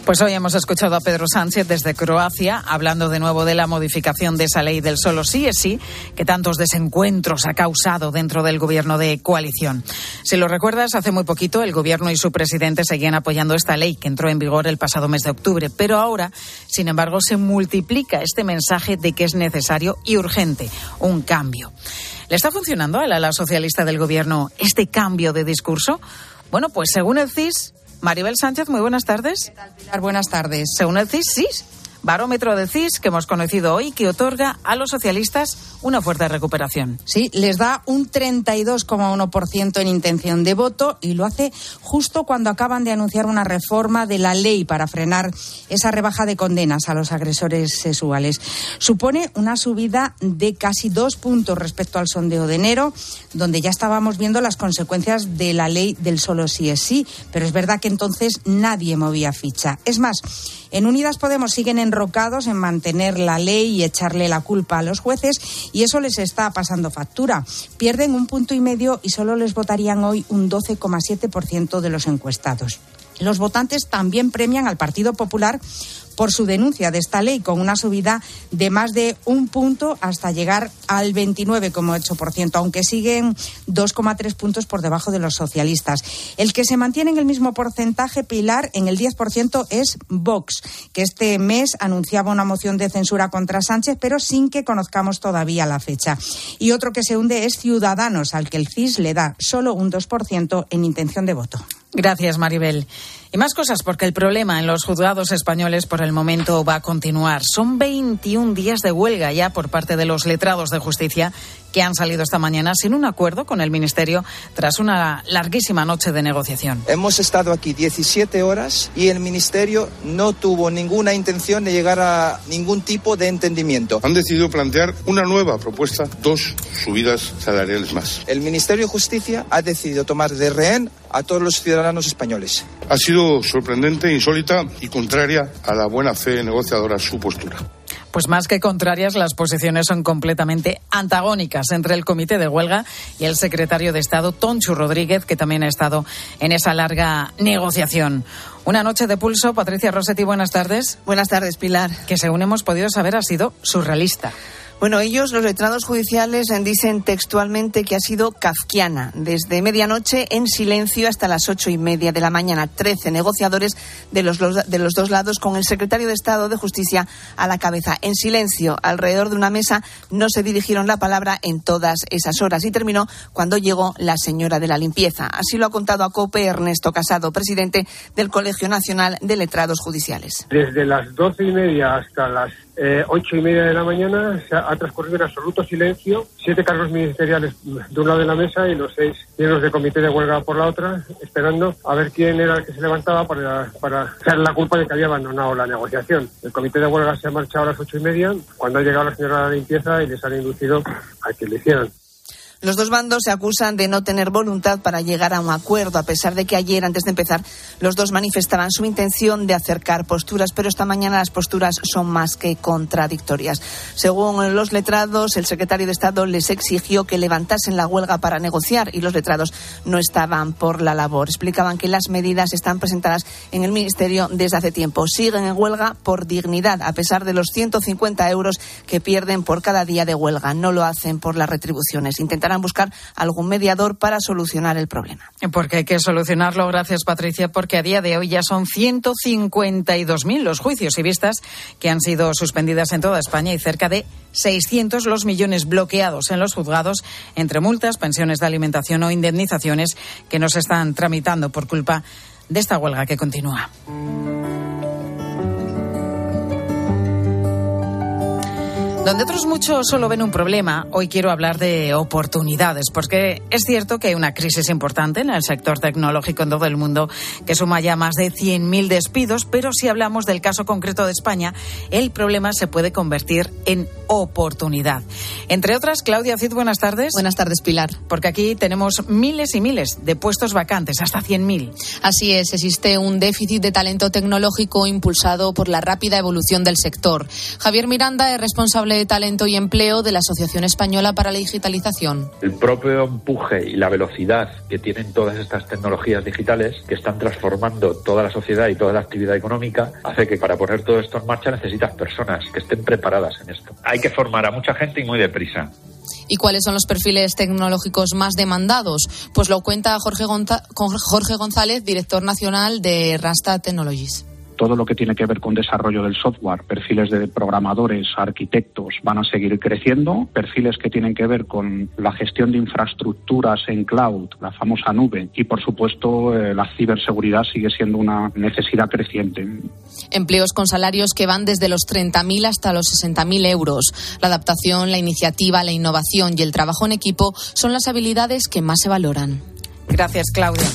Pues hoy hemos escuchado a Pedro Sánchez desde Croacia hablando de nuevo de la modificación de esa ley del solo sí es sí, que tantos desencuentros ha causado dentro del gobierno de coalición. Si lo recuerdas, hace muy poquito el gobierno y su presidente seguían apoyando esta ley que entró en vigor el pasado mes de octubre, pero ahora, sin embargo, se multiplica este mensaje de que es necesario y urgente un cambio. ¿Le está funcionando a la ala socialista del gobierno este cambio de discurso? Bueno, pues según el CIS, Maribel Sánchez, muy buenas tardes. ¿Qué tal, Pilar? Buenas tardes. Según el CIS, sí, barómetro de CIS que hemos conocido hoy que otorga a los socialistas una fuerte recuperación. Sí, les da un 32,1% en intención de voto y lo hace justo cuando acaban de anunciar una reforma de la ley para frenar esa rebaja de condenas a los agresores sexuales. Supone una subida de casi dos puntos respecto al sondeo de enero, donde ya estábamos viendo las consecuencias de la ley del solo sí es sí, pero es verdad que entonces nadie movía ficha. Es más, en Unidas Podemos siguen enrocados en mantener la ley y echarle la culpa a los jueces y eso les está pasando factura. Pierden un punto y medio y solo les votarían hoy un 12,7% de los encuestados. Los votantes también premian al Partido Popular por su denuncia de esta ley, con una subida de más de un punto hasta llegar al 29,8%, aunque siguen 2,3 puntos por debajo de los socialistas. El que se mantiene en el mismo porcentaje, Pilar, en el 10% es Vox, que este mes anunciaba una moción de censura contra Sánchez, pero sin que conozcamos todavía la fecha. Y otro que se hunde es Ciudadanos, al que el CIS le da solo un 2% en intención de voto. Gracias, Maribel. Y más cosas, porque el problema en los juzgados españoles por el momento va a continuar. Son 21 días de huelga ya por parte de los letrados de justicia que han salido esta mañana sin un acuerdo con el Ministerio tras una larguísima noche de negociación. Hemos estado aquí 17 horas y el Ministerio no tuvo ninguna intención de llegar a ningún tipo de entendimiento. Han decidido plantear una nueva propuesta, dos subidas salariales más. El Ministerio de Justicia ha decidido tomar de rehén a todos los ciudadanos españoles. Ha sido sorprendente, insólita y contraria a la buena fe negociadora su postura. Pues más que contrarias, las posiciones son completamente antagónicas entre el comité de huelga y el secretario de Estado, Tonchu Rodríguez, que también ha estado en esa larga negociación. Una noche de pulso. Patricia Rossetti, buenas tardes. Buenas tardes, Pilar. Que según hemos podido saber ha sido surrealista. Bueno, ellos, los letrados judiciales, dicen textualmente que ha sido kafkiana. Desde medianoche en silencio hasta las ocho y media de la mañana. Trece negociadores de los, de los dos lados con el secretario de Estado de Justicia a la cabeza. En silencio, alrededor de una mesa, no se dirigieron la palabra en todas esas horas. Y terminó cuando llegó la señora de la limpieza. Así lo ha contado a COPE Ernesto Casado, presidente del Colegio Nacional de Letrados Judiciales. Desde las doce y media hasta las eh, ocho y media de la mañana se ha, transcurrido en absoluto silencio, siete cargos ministeriales de un lado de la mesa y los seis miembros del comité de huelga por la otra, esperando a ver quién era el que se levantaba para, para la culpa de que había abandonado la negociación. El comité de huelga se ha marchado a las ocho y media, cuando ha llegado la señora de la limpieza y les han inducido a que lo hicieran. Los dos bandos se acusan de no tener voluntad para llegar a un acuerdo, a pesar de que ayer, antes de empezar, los dos manifestaban su intención de acercar posturas, pero esta mañana las posturas son más que contradictorias. Según los letrados, el secretario de Estado les exigió que levantasen la huelga para negociar y los letrados no estaban por la labor. Explicaban que las medidas están presentadas en el Ministerio desde hace tiempo. Siguen en huelga por dignidad, a pesar de los 150 euros que pierden por cada día de huelga. No lo hacen por las retribuciones. Intentan buscar algún mediador para solucionar el problema. Porque hay que solucionarlo, gracias Patricia, porque a día de hoy ya son 152.000 los juicios y vistas que han sido suspendidas en toda España y cerca de 600 los millones bloqueados en los juzgados entre multas, pensiones de alimentación o indemnizaciones que no se están tramitando por culpa de esta huelga que continúa. Donde otros muchos solo ven un problema, hoy quiero hablar de oportunidades, porque es cierto que hay una crisis importante en el sector tecnológico en todo el mundo que suma ya más de 100.000 despidos, pero si hablamos del caso concreto de España, el problema se puede convertir en oportunidad. Entre otras, Claudia Cid, buenas tardes. Buenas tardes, Pilar. Porque aquí tenemos miles y miles de puestos vacantes, hasta 100.000. Así es, existe un déficit de talento tecnológico impulsado por la rápida evolución del sector. Javier Miranda es responsable de Talento y Empleo de la Asociación Española para la Digitalización. El propio empuje y la velocidad que tienen todas estas tecnologías digitales, que están transformando toda la sociedad y toda la actividad económica, hace que para poner todo esto en marcha necesitas personas que estén preparadas en esto. Hay que formar a mucha gente y muy deprisa. ¿Y cuáles son los perfiles tecnológicos más demandados? Pues lo cuenta Jorge González, director nacional de Rasta Technologies. Todo lo que tiene que ver con desarrollo del software, perfiles de programadores, arquitectos van a seguir creciendo, perfiles que tienen que ver con la gestión de infraestructuras en cloud, la famosa nube y por supuesto eh, la ciberseguridad sigue siendo una necesidad creciente. Empleos con salarios que van desde los 30.000 hasta los 60.000 euros. La adaptación, la iniciativa, la innovación y el trabajo en equipo son las habilidades que más se valoran. Gracias, Claudia.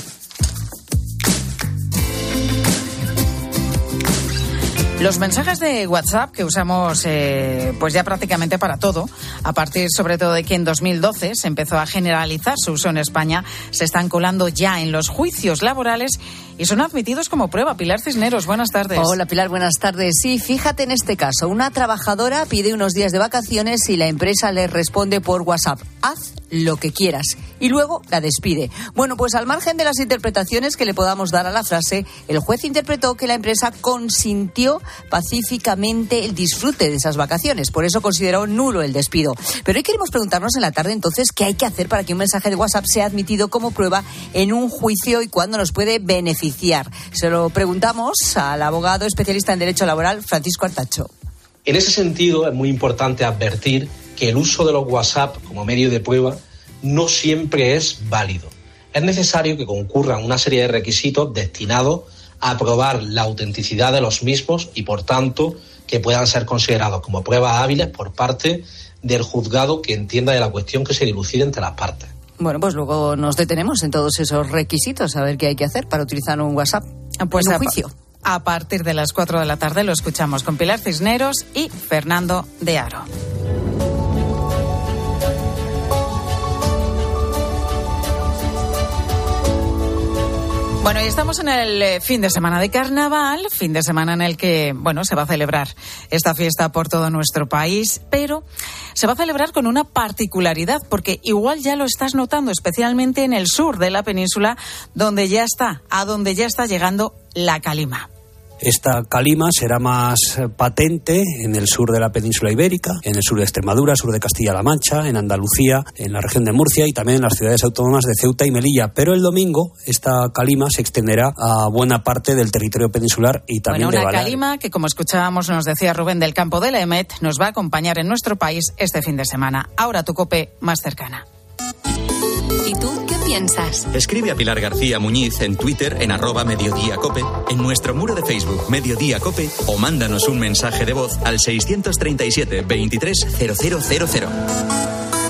Los mensajes de WhatsApp que usamos eh, pues ya prácticamente para todo, a partir sobre todo de que en 2012 se empezó a generalizar su uso en España, se están colando ya en los juicios laborales y son admitidos como prueba. Pilar Cisneros, buenas tardes. Hola Pilar, buenas tardes. Sí, fíjate en este caso, una trabajadora pide unos días de vacaciones y la empresa le responde por WhatsApp, haz lo que quieras y luego la despide. Bueno, pues al margen de las interpretaciones que le podamos dar a la frase, el juez interpretó que la empresa consintió pacíficamente el disfrute de esas vacaciones. Por eso consideró nulo el despido. Pero hoy queremos preguntarnos en la tarde entonces qué hay que hacer para que un mensaje de WhatsApp sea admitido como prueba en un juicio y cuándo nos puede beneficiar. Se lo preguntamos al abogado especialista en Derecho Laboral, Francisco Artacho. En ese sentido, es muy importante advertir que el uso de los WhatsApp como medio de prueba no siempre es válido. Es necesario que concurran una serie de requisitos destinados a probar la autenticidad de los mismos y, por tanto, que puedan ser considerados como pruebas hábiles por parte del juzgado que entienda de la cuestión que se dilucide entre las partes. Bueno, pues luego nos detenemos en todos esos requisitos, a ver qué hay que hacer para utilizar un WhatsApp pues en un juicio. A partir de las 4 de la tarde lo escuchamos con Pilar Cisneros y Fernando de Aro. Bueno, y estamos en el eh, fin de semana de carnaval, fin de semana en el que, bueno, se va a celebrar esta fiesta por todo nuestro país, pero se va a celebrar con una particularidad, porque igual ya lo estás notando, especialmente en el sur de la península, donde ya está, a donde ya está llegando la calima. Esta calima será más eh, patente en el sur de la península ibérica, en el sur de Extremadura, sur de Castilla-La Mancha, en Andalucía, en la región de Murcia y también en las ciudades autónomas de Ceuta y Melilla. Pero el domingo esta calima se extenderá a buena parte del territorio peninsular y también bueno, de una calima que, como escuchábamos, nos decía Rubén del Campo de la EMET, nos va a acompañar en nuestro país este fin de semana. Ahora tu cope más cercana. ¿Y tú Escribe a Pilar García Muñiz en Twitter en arroba Mediodía Cope, en nuestro muro de Facebook Mediodía Cope o mándanos un mensaje de voz al 637 23 0000.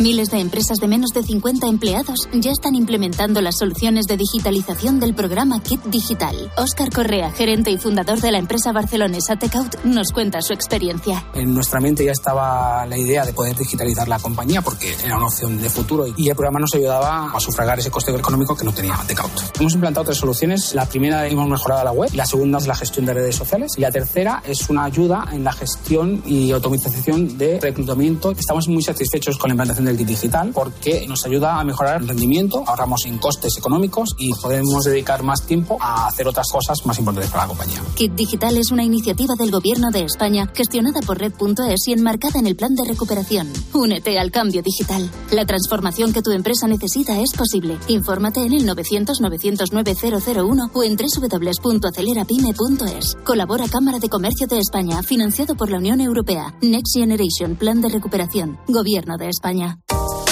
Miles de empresas de menos de 50 empleados ya están implementando las soluciones de digitalización del programa Kit Digital. Óscar Correa, gerente y fundador de la empresa barcelonesa Tecout, nos cuenta su experiencia. En nuestra mente ya estaba la idea de poder digitalizar la compañía porque era una opción de futuro y el programa nos ayudaba a sufragar ese coste económico que no tenía Tecout. Hemos implantado tres soluciones. La primera hemos mejorado la web, la segunda es la gestión de redes sociales y la tercera es una ayuda en la gestión y automatización de reclutamiento. Estamos muy satisfechos con la implantación del digital porque nos ayuda a mejorar el rendimiento, ahorramos en costes económicos y podemos dedicar más tiempo a hacer otras cosas más importantes para la compañía. Kit Digital es una iniciativa del Gobierno de España gestionada por Red.es y enmarcada en el plan de recuperación. Únete al cambio digital. La transformación que tu empresa necesita es posible. Infórmate en el 900-909-001 o en www.acelerapyme.es. Colabora Cámara de Comercio de España, financiado por la Unión Europea. Next Generation, Plan de Recuperación. Gobierno de España.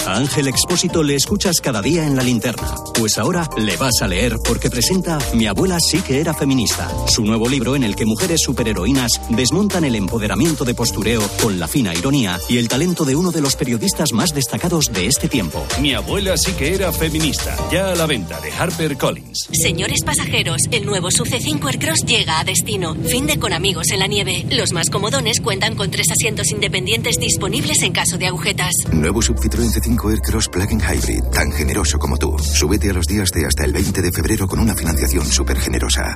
A Ángel Expósito le escuchas cada día en la linterna. Pues ahora le vas a leer porque presenta Mi abuela sí que era feminista. Su nuevo libro en el que mujeres superheroínas desmontan el empoderamiento de postureo con la fina ironía y el talento de uno de los periodistas más destacados de este tiempo. Mi abuela sí que era feminista. Ya a la venta de Harper Collins. Señores pasajeros, el nuevo Sub C5 Aircross llega a destino. Fin de con amigos en la nieve. Los más comodones cuentan con tres asientos independientes disponibles en caso de agujetas. Nuevo Sub Citroën C5 Aircross Plug-in Hybrid, tan generoso como tú. Súbete a los días de hasta el 20 de febrero con una financiación súper generosa.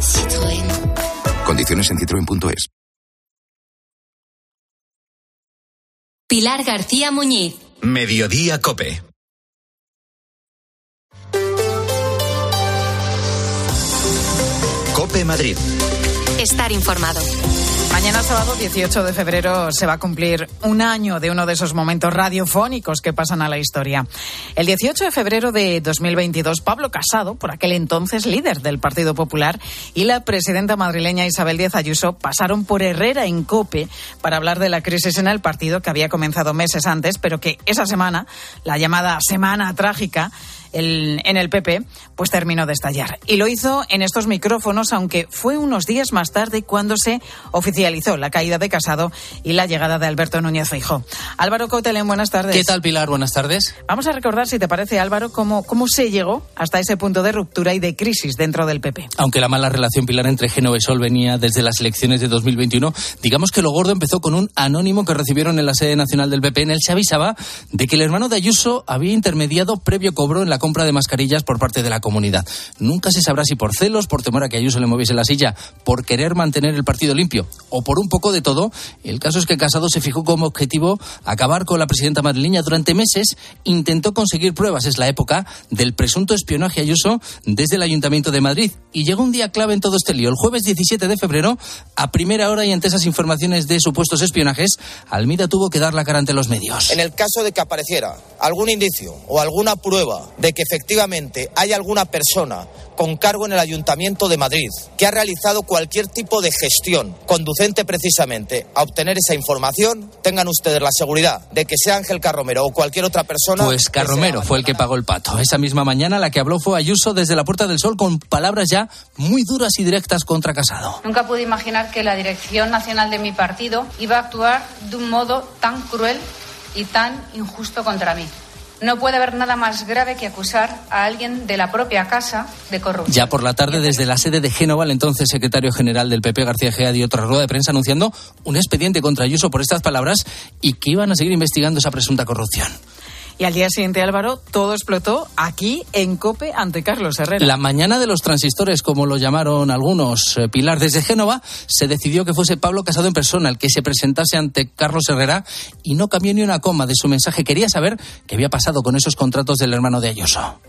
Citroën. Condiciones en citroen.es. Pilar García Muñiz. Mediodía Cope. Cope Madrid. Estar informado. Mañana sábado 18 de febrero se va a cumplir un año de uno de esos momentos radiofónicos que pasan a la historia. El 18 de febrero de 2022, Pablo Casado, por aquel entonces líder del Partido Popular, y la presidenta madrileña Isabel Díaz Ayuso pasaron por Herrera en Cope para hablar de la crisis en el partido que había comenzado meses antes, pero que esa semana, la llamada Semana Trágica, en el PP, pues terminó de estallar. Y lo hizo en estos micrófonos, aunque fue unos días más tarde cuando se oficializó la caída de Casado y la llegada de Alberto Núñez Feijóo. Álvaro Cotelén, buenas tardes. ¿Qué tal, Pilar? Buenas tardes. Vamos a recordar, si te parece, Álvaro, cómo, cómo se llegó hasta ese punto de ruptura y de crisis dentro del PP. Aunque la mala relación, Pilar, entre Génova y Sol venía desde las elecciones de 2021, digamos que lo gordo empezó con un anónimo que recibieron en la sede nacional del PP. En él se avisaba de que el hermano de Ayuso había intermediado previo cobro en la compra de mascarillas por parte de la comunidad. Nunca se sabrá si por celos, por temor a que Ayuso le moviese la silla, por querer mantener el partido limpio o por un poco de todo. El caso es que Casado se fijó como objetivo acabar con la presidenta madrileña. Durante meses intentó conseguir pruebas. Es la época del presunto espionaje Ayuso desde el Ayuntamiento de Madrid. Y llegó un día clave en todo este lío. El jueves 17 de febrero, a primera hora y ante esas informaciones de supuestos espionajes, Almida tuvo que dar la cara ante los medios. En el caso de que apareciera algún indicio o alguna prueba de que efectivamente efectivamente hay alguna persona con cargo en el Ayuntamiento de Madrid que ha realizado cualquier tipo de gestión conducente precisamente a obtener esa información, tengan ustedes la seguridad de que sea Ángel Carromero o cualquier otra persona. Pues Carromero fue el que pagó el pato. Esa misma mañana la que habló fue Ayuso desde la Puerta del Sol con palabras ya muy duras y directas contra Casado. Nunca pude imaginar que la dirección nacional de mi partido iba a actuar de un modo tan cruel y tan injusto contra mí. No puede haber nada más grave que acusar a alguien de la propia casa de corrupción. Ya por la tarde, desde la sede de Génova, el entonces secretario general del PP, García Gea, dio otra rueda de prensa anunciando un expediente contra Ayuso por estas palabras y que iban a seguir investigando esa presunta corrupción. Y al día siguiente, Álvaro, todo explotó aquí en Cope ante Carlos Herrera. La mañana de los transistores, como lo llamaron algunos, eh, Pilar, desde Génova, se decidió que fuese Pablo Casado en persona el que se presentase ante Carlos Herrera y no cambió ni una coma de su mensaje. Quería saber qué había pasado con esos contratos del hermano de Ayuso.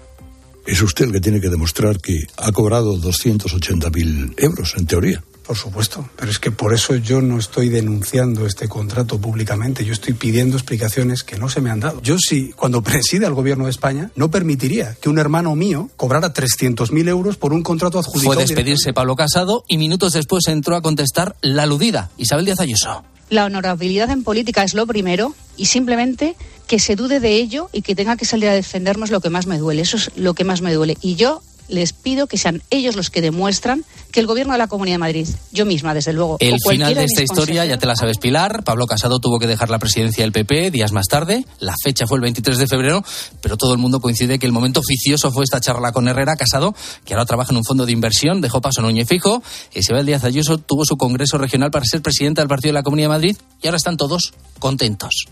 Es usted el que tiene que demostrar que ha cobrado 280.000 euros, en teoría. Por supuesto, pero es que por eso yo no estoy denunciando este contrato públicamente, yo estoy pidiendo explicaciones que no se me han dado. Yo sí, cuando presida el gobierno de España, no permitiría que un hermano mío cobrara 300.000 euros por un contrato adjudicado. Fue despedirse Pablo Casado y minutos después entró a contestar la aludida Isabel Díaz Ayuso. La honorabilidad en política es lo primero y simplemente que se dude de ello y que tenga que salir a defendernos lo que más me duele. Eso es lo que más me duele. Y yo les pido que sean ellos los que demuestran que el gobierno de la Comunidad de Madrid, yo misma, desde luego. El final de esta historia, ya te la sabes, Pilar. Pablo Casado tuvo que dejar la presidencia del PP días más tarde. La fecha fue el 23 de febrero, pero todo el mundo coincide que el momento oficioso fue esta charla con Herrera Casado, que ahora trabaja en un fondo de inversión, dejó paso a Núñez Fijo. Isabel Díaz Ayuso tuvo su congreso regional para ser presidenta del Partido de la Comunidad de Madrid y ahora están todos contentos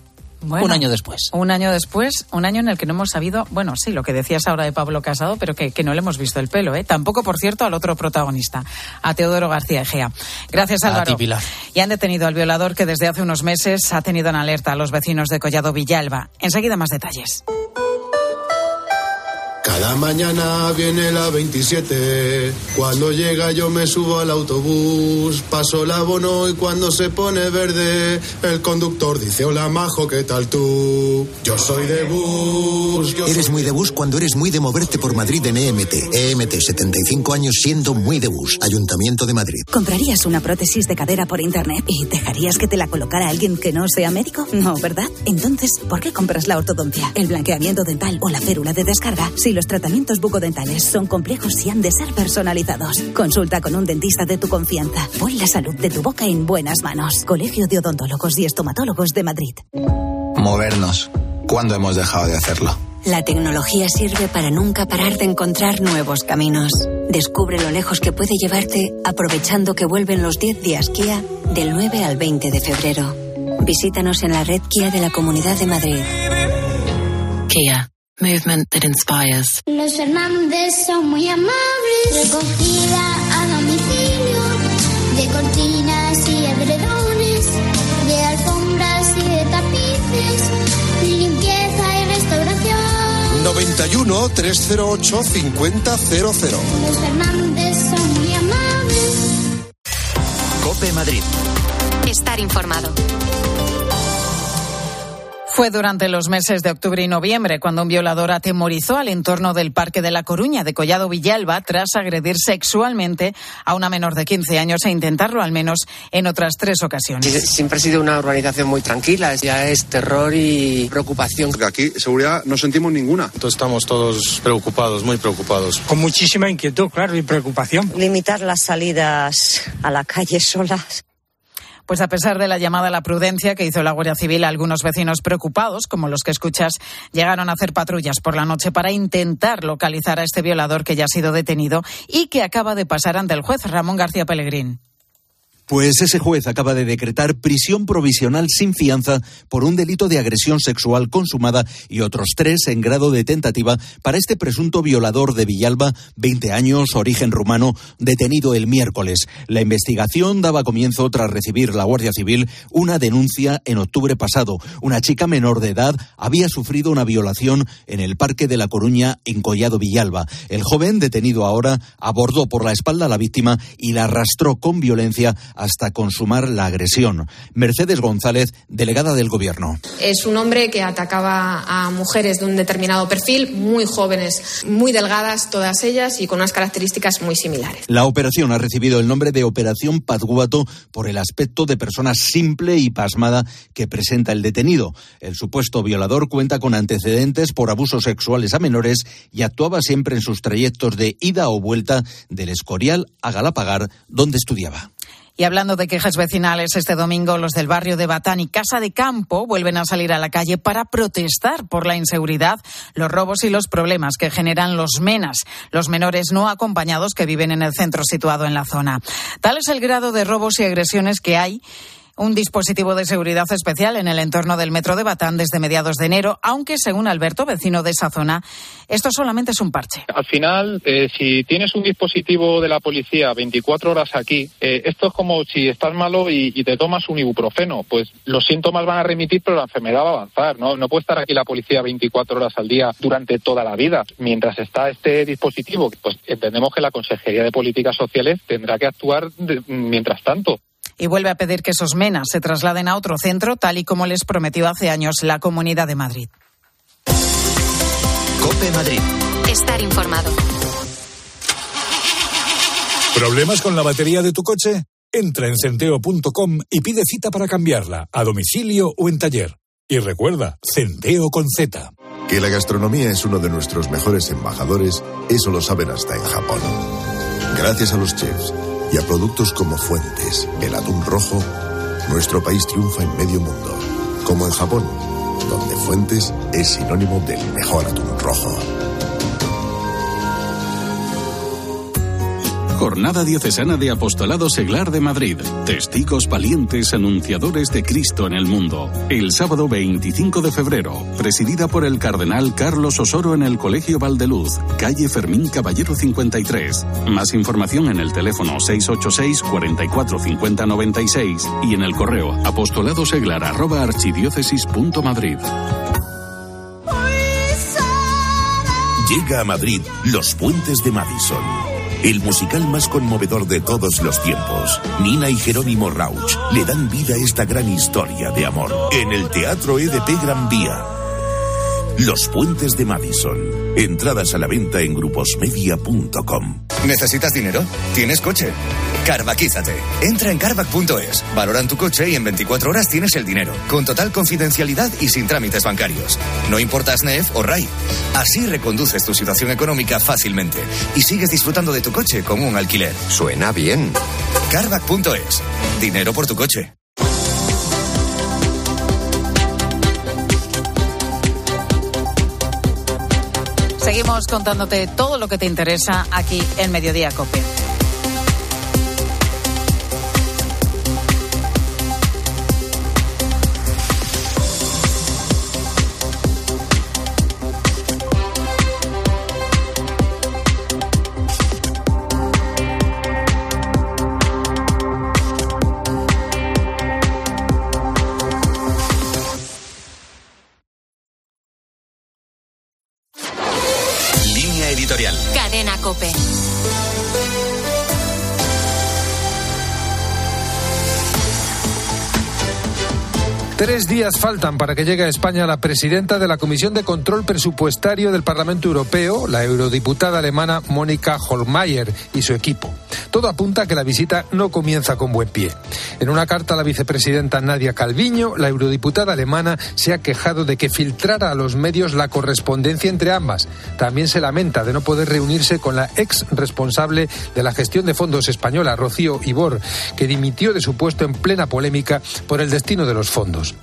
un año después. Un año después, un año en el que no hemos sabido, bueno, sí, lo que decías ahora de Pablo Casado, pero que, no le hemos visto el pelo, ¿eh? Tampoco, por cierto, al otro protagonista, a Teodoro García Egea. Gracias, Álvaro. Y han detenido al violador que desde hace unos meses ha tenido en alerta a los vecinos de Collado Villalba. Enseguida más detalles. Cada mañana viene la 27. Cuando llega yo me subo al autobús. Paso el abono y cuando se pone verde, el conductor dice: Hola, majo, ¿qué tal tú? Yo soy de bus. eres muy de bus cuando eres muy de moverte por Madrid en EMT. EMT, 75 años siendo muy de bus. Ayuntamiento de Madrid. ¿Comprarías una prótesis de cadera por internet y dejarías que te la colocara alguien que no sea médico? No, ¿verdad? Entonces, ¿por qué compras la ortodoncia, el blanqueamiento dental o la férula de descarga si los tratamientos bucodentales son complejos y han de ser personalizados. Consulta con un dentista de tu confianza. Pon la salud de tu boca en buenas manos. Colegio de Odontólogos y Estomatólogos de Madrid. Movernos. ¿Cuándo hemos dejado de hacerlo? La tecnología sirve para nunca parar de encontrar nuevos caminos. Descubre lo lejos que puede llevarte aprovechando que vuelven los 10 días Kia del 9 al 20 de febrero. Visítanos en la red Kia de la Comunidad de Madrid. Kia. Movement that inspires. Los Fernández son muy amables. Recogida a domicilio de cortinas y edredones, de alfombras y de tapices, limpieza y restauración. 91 308 5000. Los Fernández son muy amables. Cope Madrid. Estar informado. Fue durante los meses de octubre y noviembre cuando un violador atemorizó al entorno del Parque de La Coruña de Collado Villalba tras agredir sexualmente a una menor de 15 años e intentarlo al menos en otras tres ocasiones. Siempre ha sido una urbanización muy tranquila, ya es terror y preocupación. Porque aquí seguridad no sentimos ninguna. Entonces estamos todos preocupados, muy preocupados. Con muchísima inquietud, claro, y preocupación. Limitar las salidas a la calle solas. Pues a pesar de la llamada a la prudencia que hizo la Guardia Civil, algunos vecinos preocupados, como los que escuchas, llegaron a hacer patrullas por la noche para intentar localizar a este violador que ya ha sido detenido y que acaba de pasar ante el juez Ramón García Pellegrín. Pues ese juez acaba de decretar prisión provisional sin fianza por un delito de agresión sexual consumada y otros tres en grado de tentativa para este presunto violador de Villalba, 20 años, origen rumano, detenido el miércoles. La investigación daba comienzo tras recibir la Guardia Civil una denuncia en octubre pasado. Una chica menor de edad había sufrido una violación en el Parque de la Coruña en Collado Villalba. El joven, detenido ahora, abordó por la espalda a la víctima y la arrastró con violencia hasta consumar la agresión. Mercedes González, delegada del Gobierno. Es un hombre que atacaba a mujeres de un determinado perfil, muy jóvenes, muy delgadas todas ellas y con unas características muy similares. La operación ha recibido el nombre de Operación Pazguato por el aspecto de persona simple y pasmada que presenta el detenido. El supuesto violador cuenta con antecedentes por abusos sexuales a menores y actuaba siempre en sus trayectos de ida o vuelta del Escorial a Galapagar, donde estudiaba. Y hablando de quejas vecinales, este domingo los del barrio de Batán y Casa de Campo vuelven a salir a la calle para protestar por la inseguridad, los robos y los problemas que generan los menas, los menores no acompañados que viven en el centro situado en la zona. Tal es el grado de robos y agresiones que hay un dispositivo de seguridad especial en el entorno del metro de Batán desde mediados de enero, aunque según Alberto, vecino de esa zona, esto solamente es un parche. Al final, eh, si tienes un dispositivo de la policía 24 horas aquí, eh, esto es como si estás malo y, te tomas un ibuprofeno. Pues los síntomas van a remitir, pero la enfermedad va a avanzar. No, no puede estar aquí la policía 24 horas al día durante toda la vida. Mientras está este dispositivo, pues entendemos que la Consejería de Políticas Sociales tendrá que actuar mientras tanto y vuelve a pedir que esos menas se trasladen a otro centro, tal y como les prometió hace años la Comunidad de Madrid. Cope Madrid. Estar informado. ¿Problemas con la batería de tu coche? Entra en centeo.com y pide cita para cambiarla, a domicilio o en taller. Y recuerda, Centeo con Z. Que la gastronomía es uno de nuestros mejores embajadores, eso lo saben hasta en Japón. Gracias a los chefs y a productos como Fuentes, el atún rojo, nuestro país triunfa en medio mundo, como en Japón, donde Fuentes es sinónimo del mejor atún rojo. Jornada Diocesana de Apostolado Seglar de Madrid. Testigos valientes anunciadores de Cristo en el mundo. El sábado 25 de febrero, presidida por el cardenal Carlos Osoro en el Colegio Valdeluz, calle Fermín Caballero 53. Más información en el teléfono 686 44 50 96 y en el correo apostoladoseglar arroba archidiócesis.madrid. Llega a Madrid Los Puentes de Madison el musical más conmovedor de todos los tiempos. Nina y Jerónimo Rauch le dan vida a esta gran historia de amor en el Teatro EDP Gran Vía. Los Puentes de Madison. Entradas a la venta en gruposmedia.com. ¿Necesitas dinero? ¿Tienes coche? Carvaquízate. Entra en carvac.es, valoran tu coche y en 24 horas tienes el dinero, con total confidencialidad y sin trámites bancarios. No importa SNEF o RAI. Así reconduces tu situación económica fácilmente y sigues disfrutando de tu coche como un alquiler. Suena bien. Carvac.es. Dinero por tu coche. Seguimos contándote todo lo que te interesa aquí en Mediodía Cope. Tres días faltan para que llegue a España la presidenta de la Comisión de Control Presupuestario del Parlamento Europeo, la eurodiputada alemana Mónica Holmeyer y su equipo. Todo apunta a que la visita no comienza con buen pie. En una carta a la vicepresidenta Nadia Calviño, la eurodiputada alemana se ha quejado de que filtrara a los medios la correspondencia entre ambas. También se lamenta de no poder reunirse con la ex responsable de la gestión de fondos española, Rocío Ibor, que dimitió de su puesto en plena polémica por el destino de los fondos.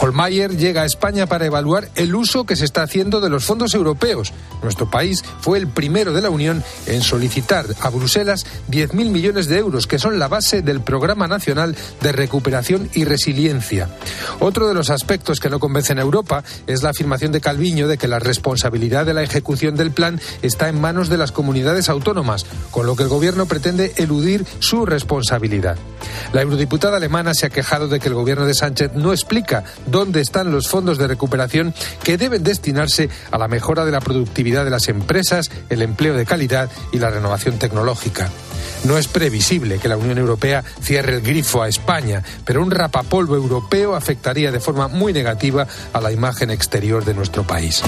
Holmeyer llega a España para evaluar el uso que se está haciendo de los fondos europeos. Nuestro país fue el primero de la Unión en solicitar a Bruselas 10.000 millones de euros, que son la base del Programa Nacional de Recuperación y Resiliencia. Otro de los aspectos que no convencen a Europa es la afirmación de Calviño de que la responsabilidad de la ejecución del plan está en manos de las comunidades autónomas, con lo que el Gobierno pretende eludir su responsabilidad. La eurodiputada alemana se ha quejado de que el Gobierno de Sánchez no explica dónde están los fondos de recuperación que deben destinarse a la mejora de la productividad de las empresas, el empleo de calidad y la renovación tecnológica. No es previsible que la Unión Europea cierre el grifo a España, pero un rapapolvo europeo afectaría de forma muy negativa a la imagen exterior de nuestro país.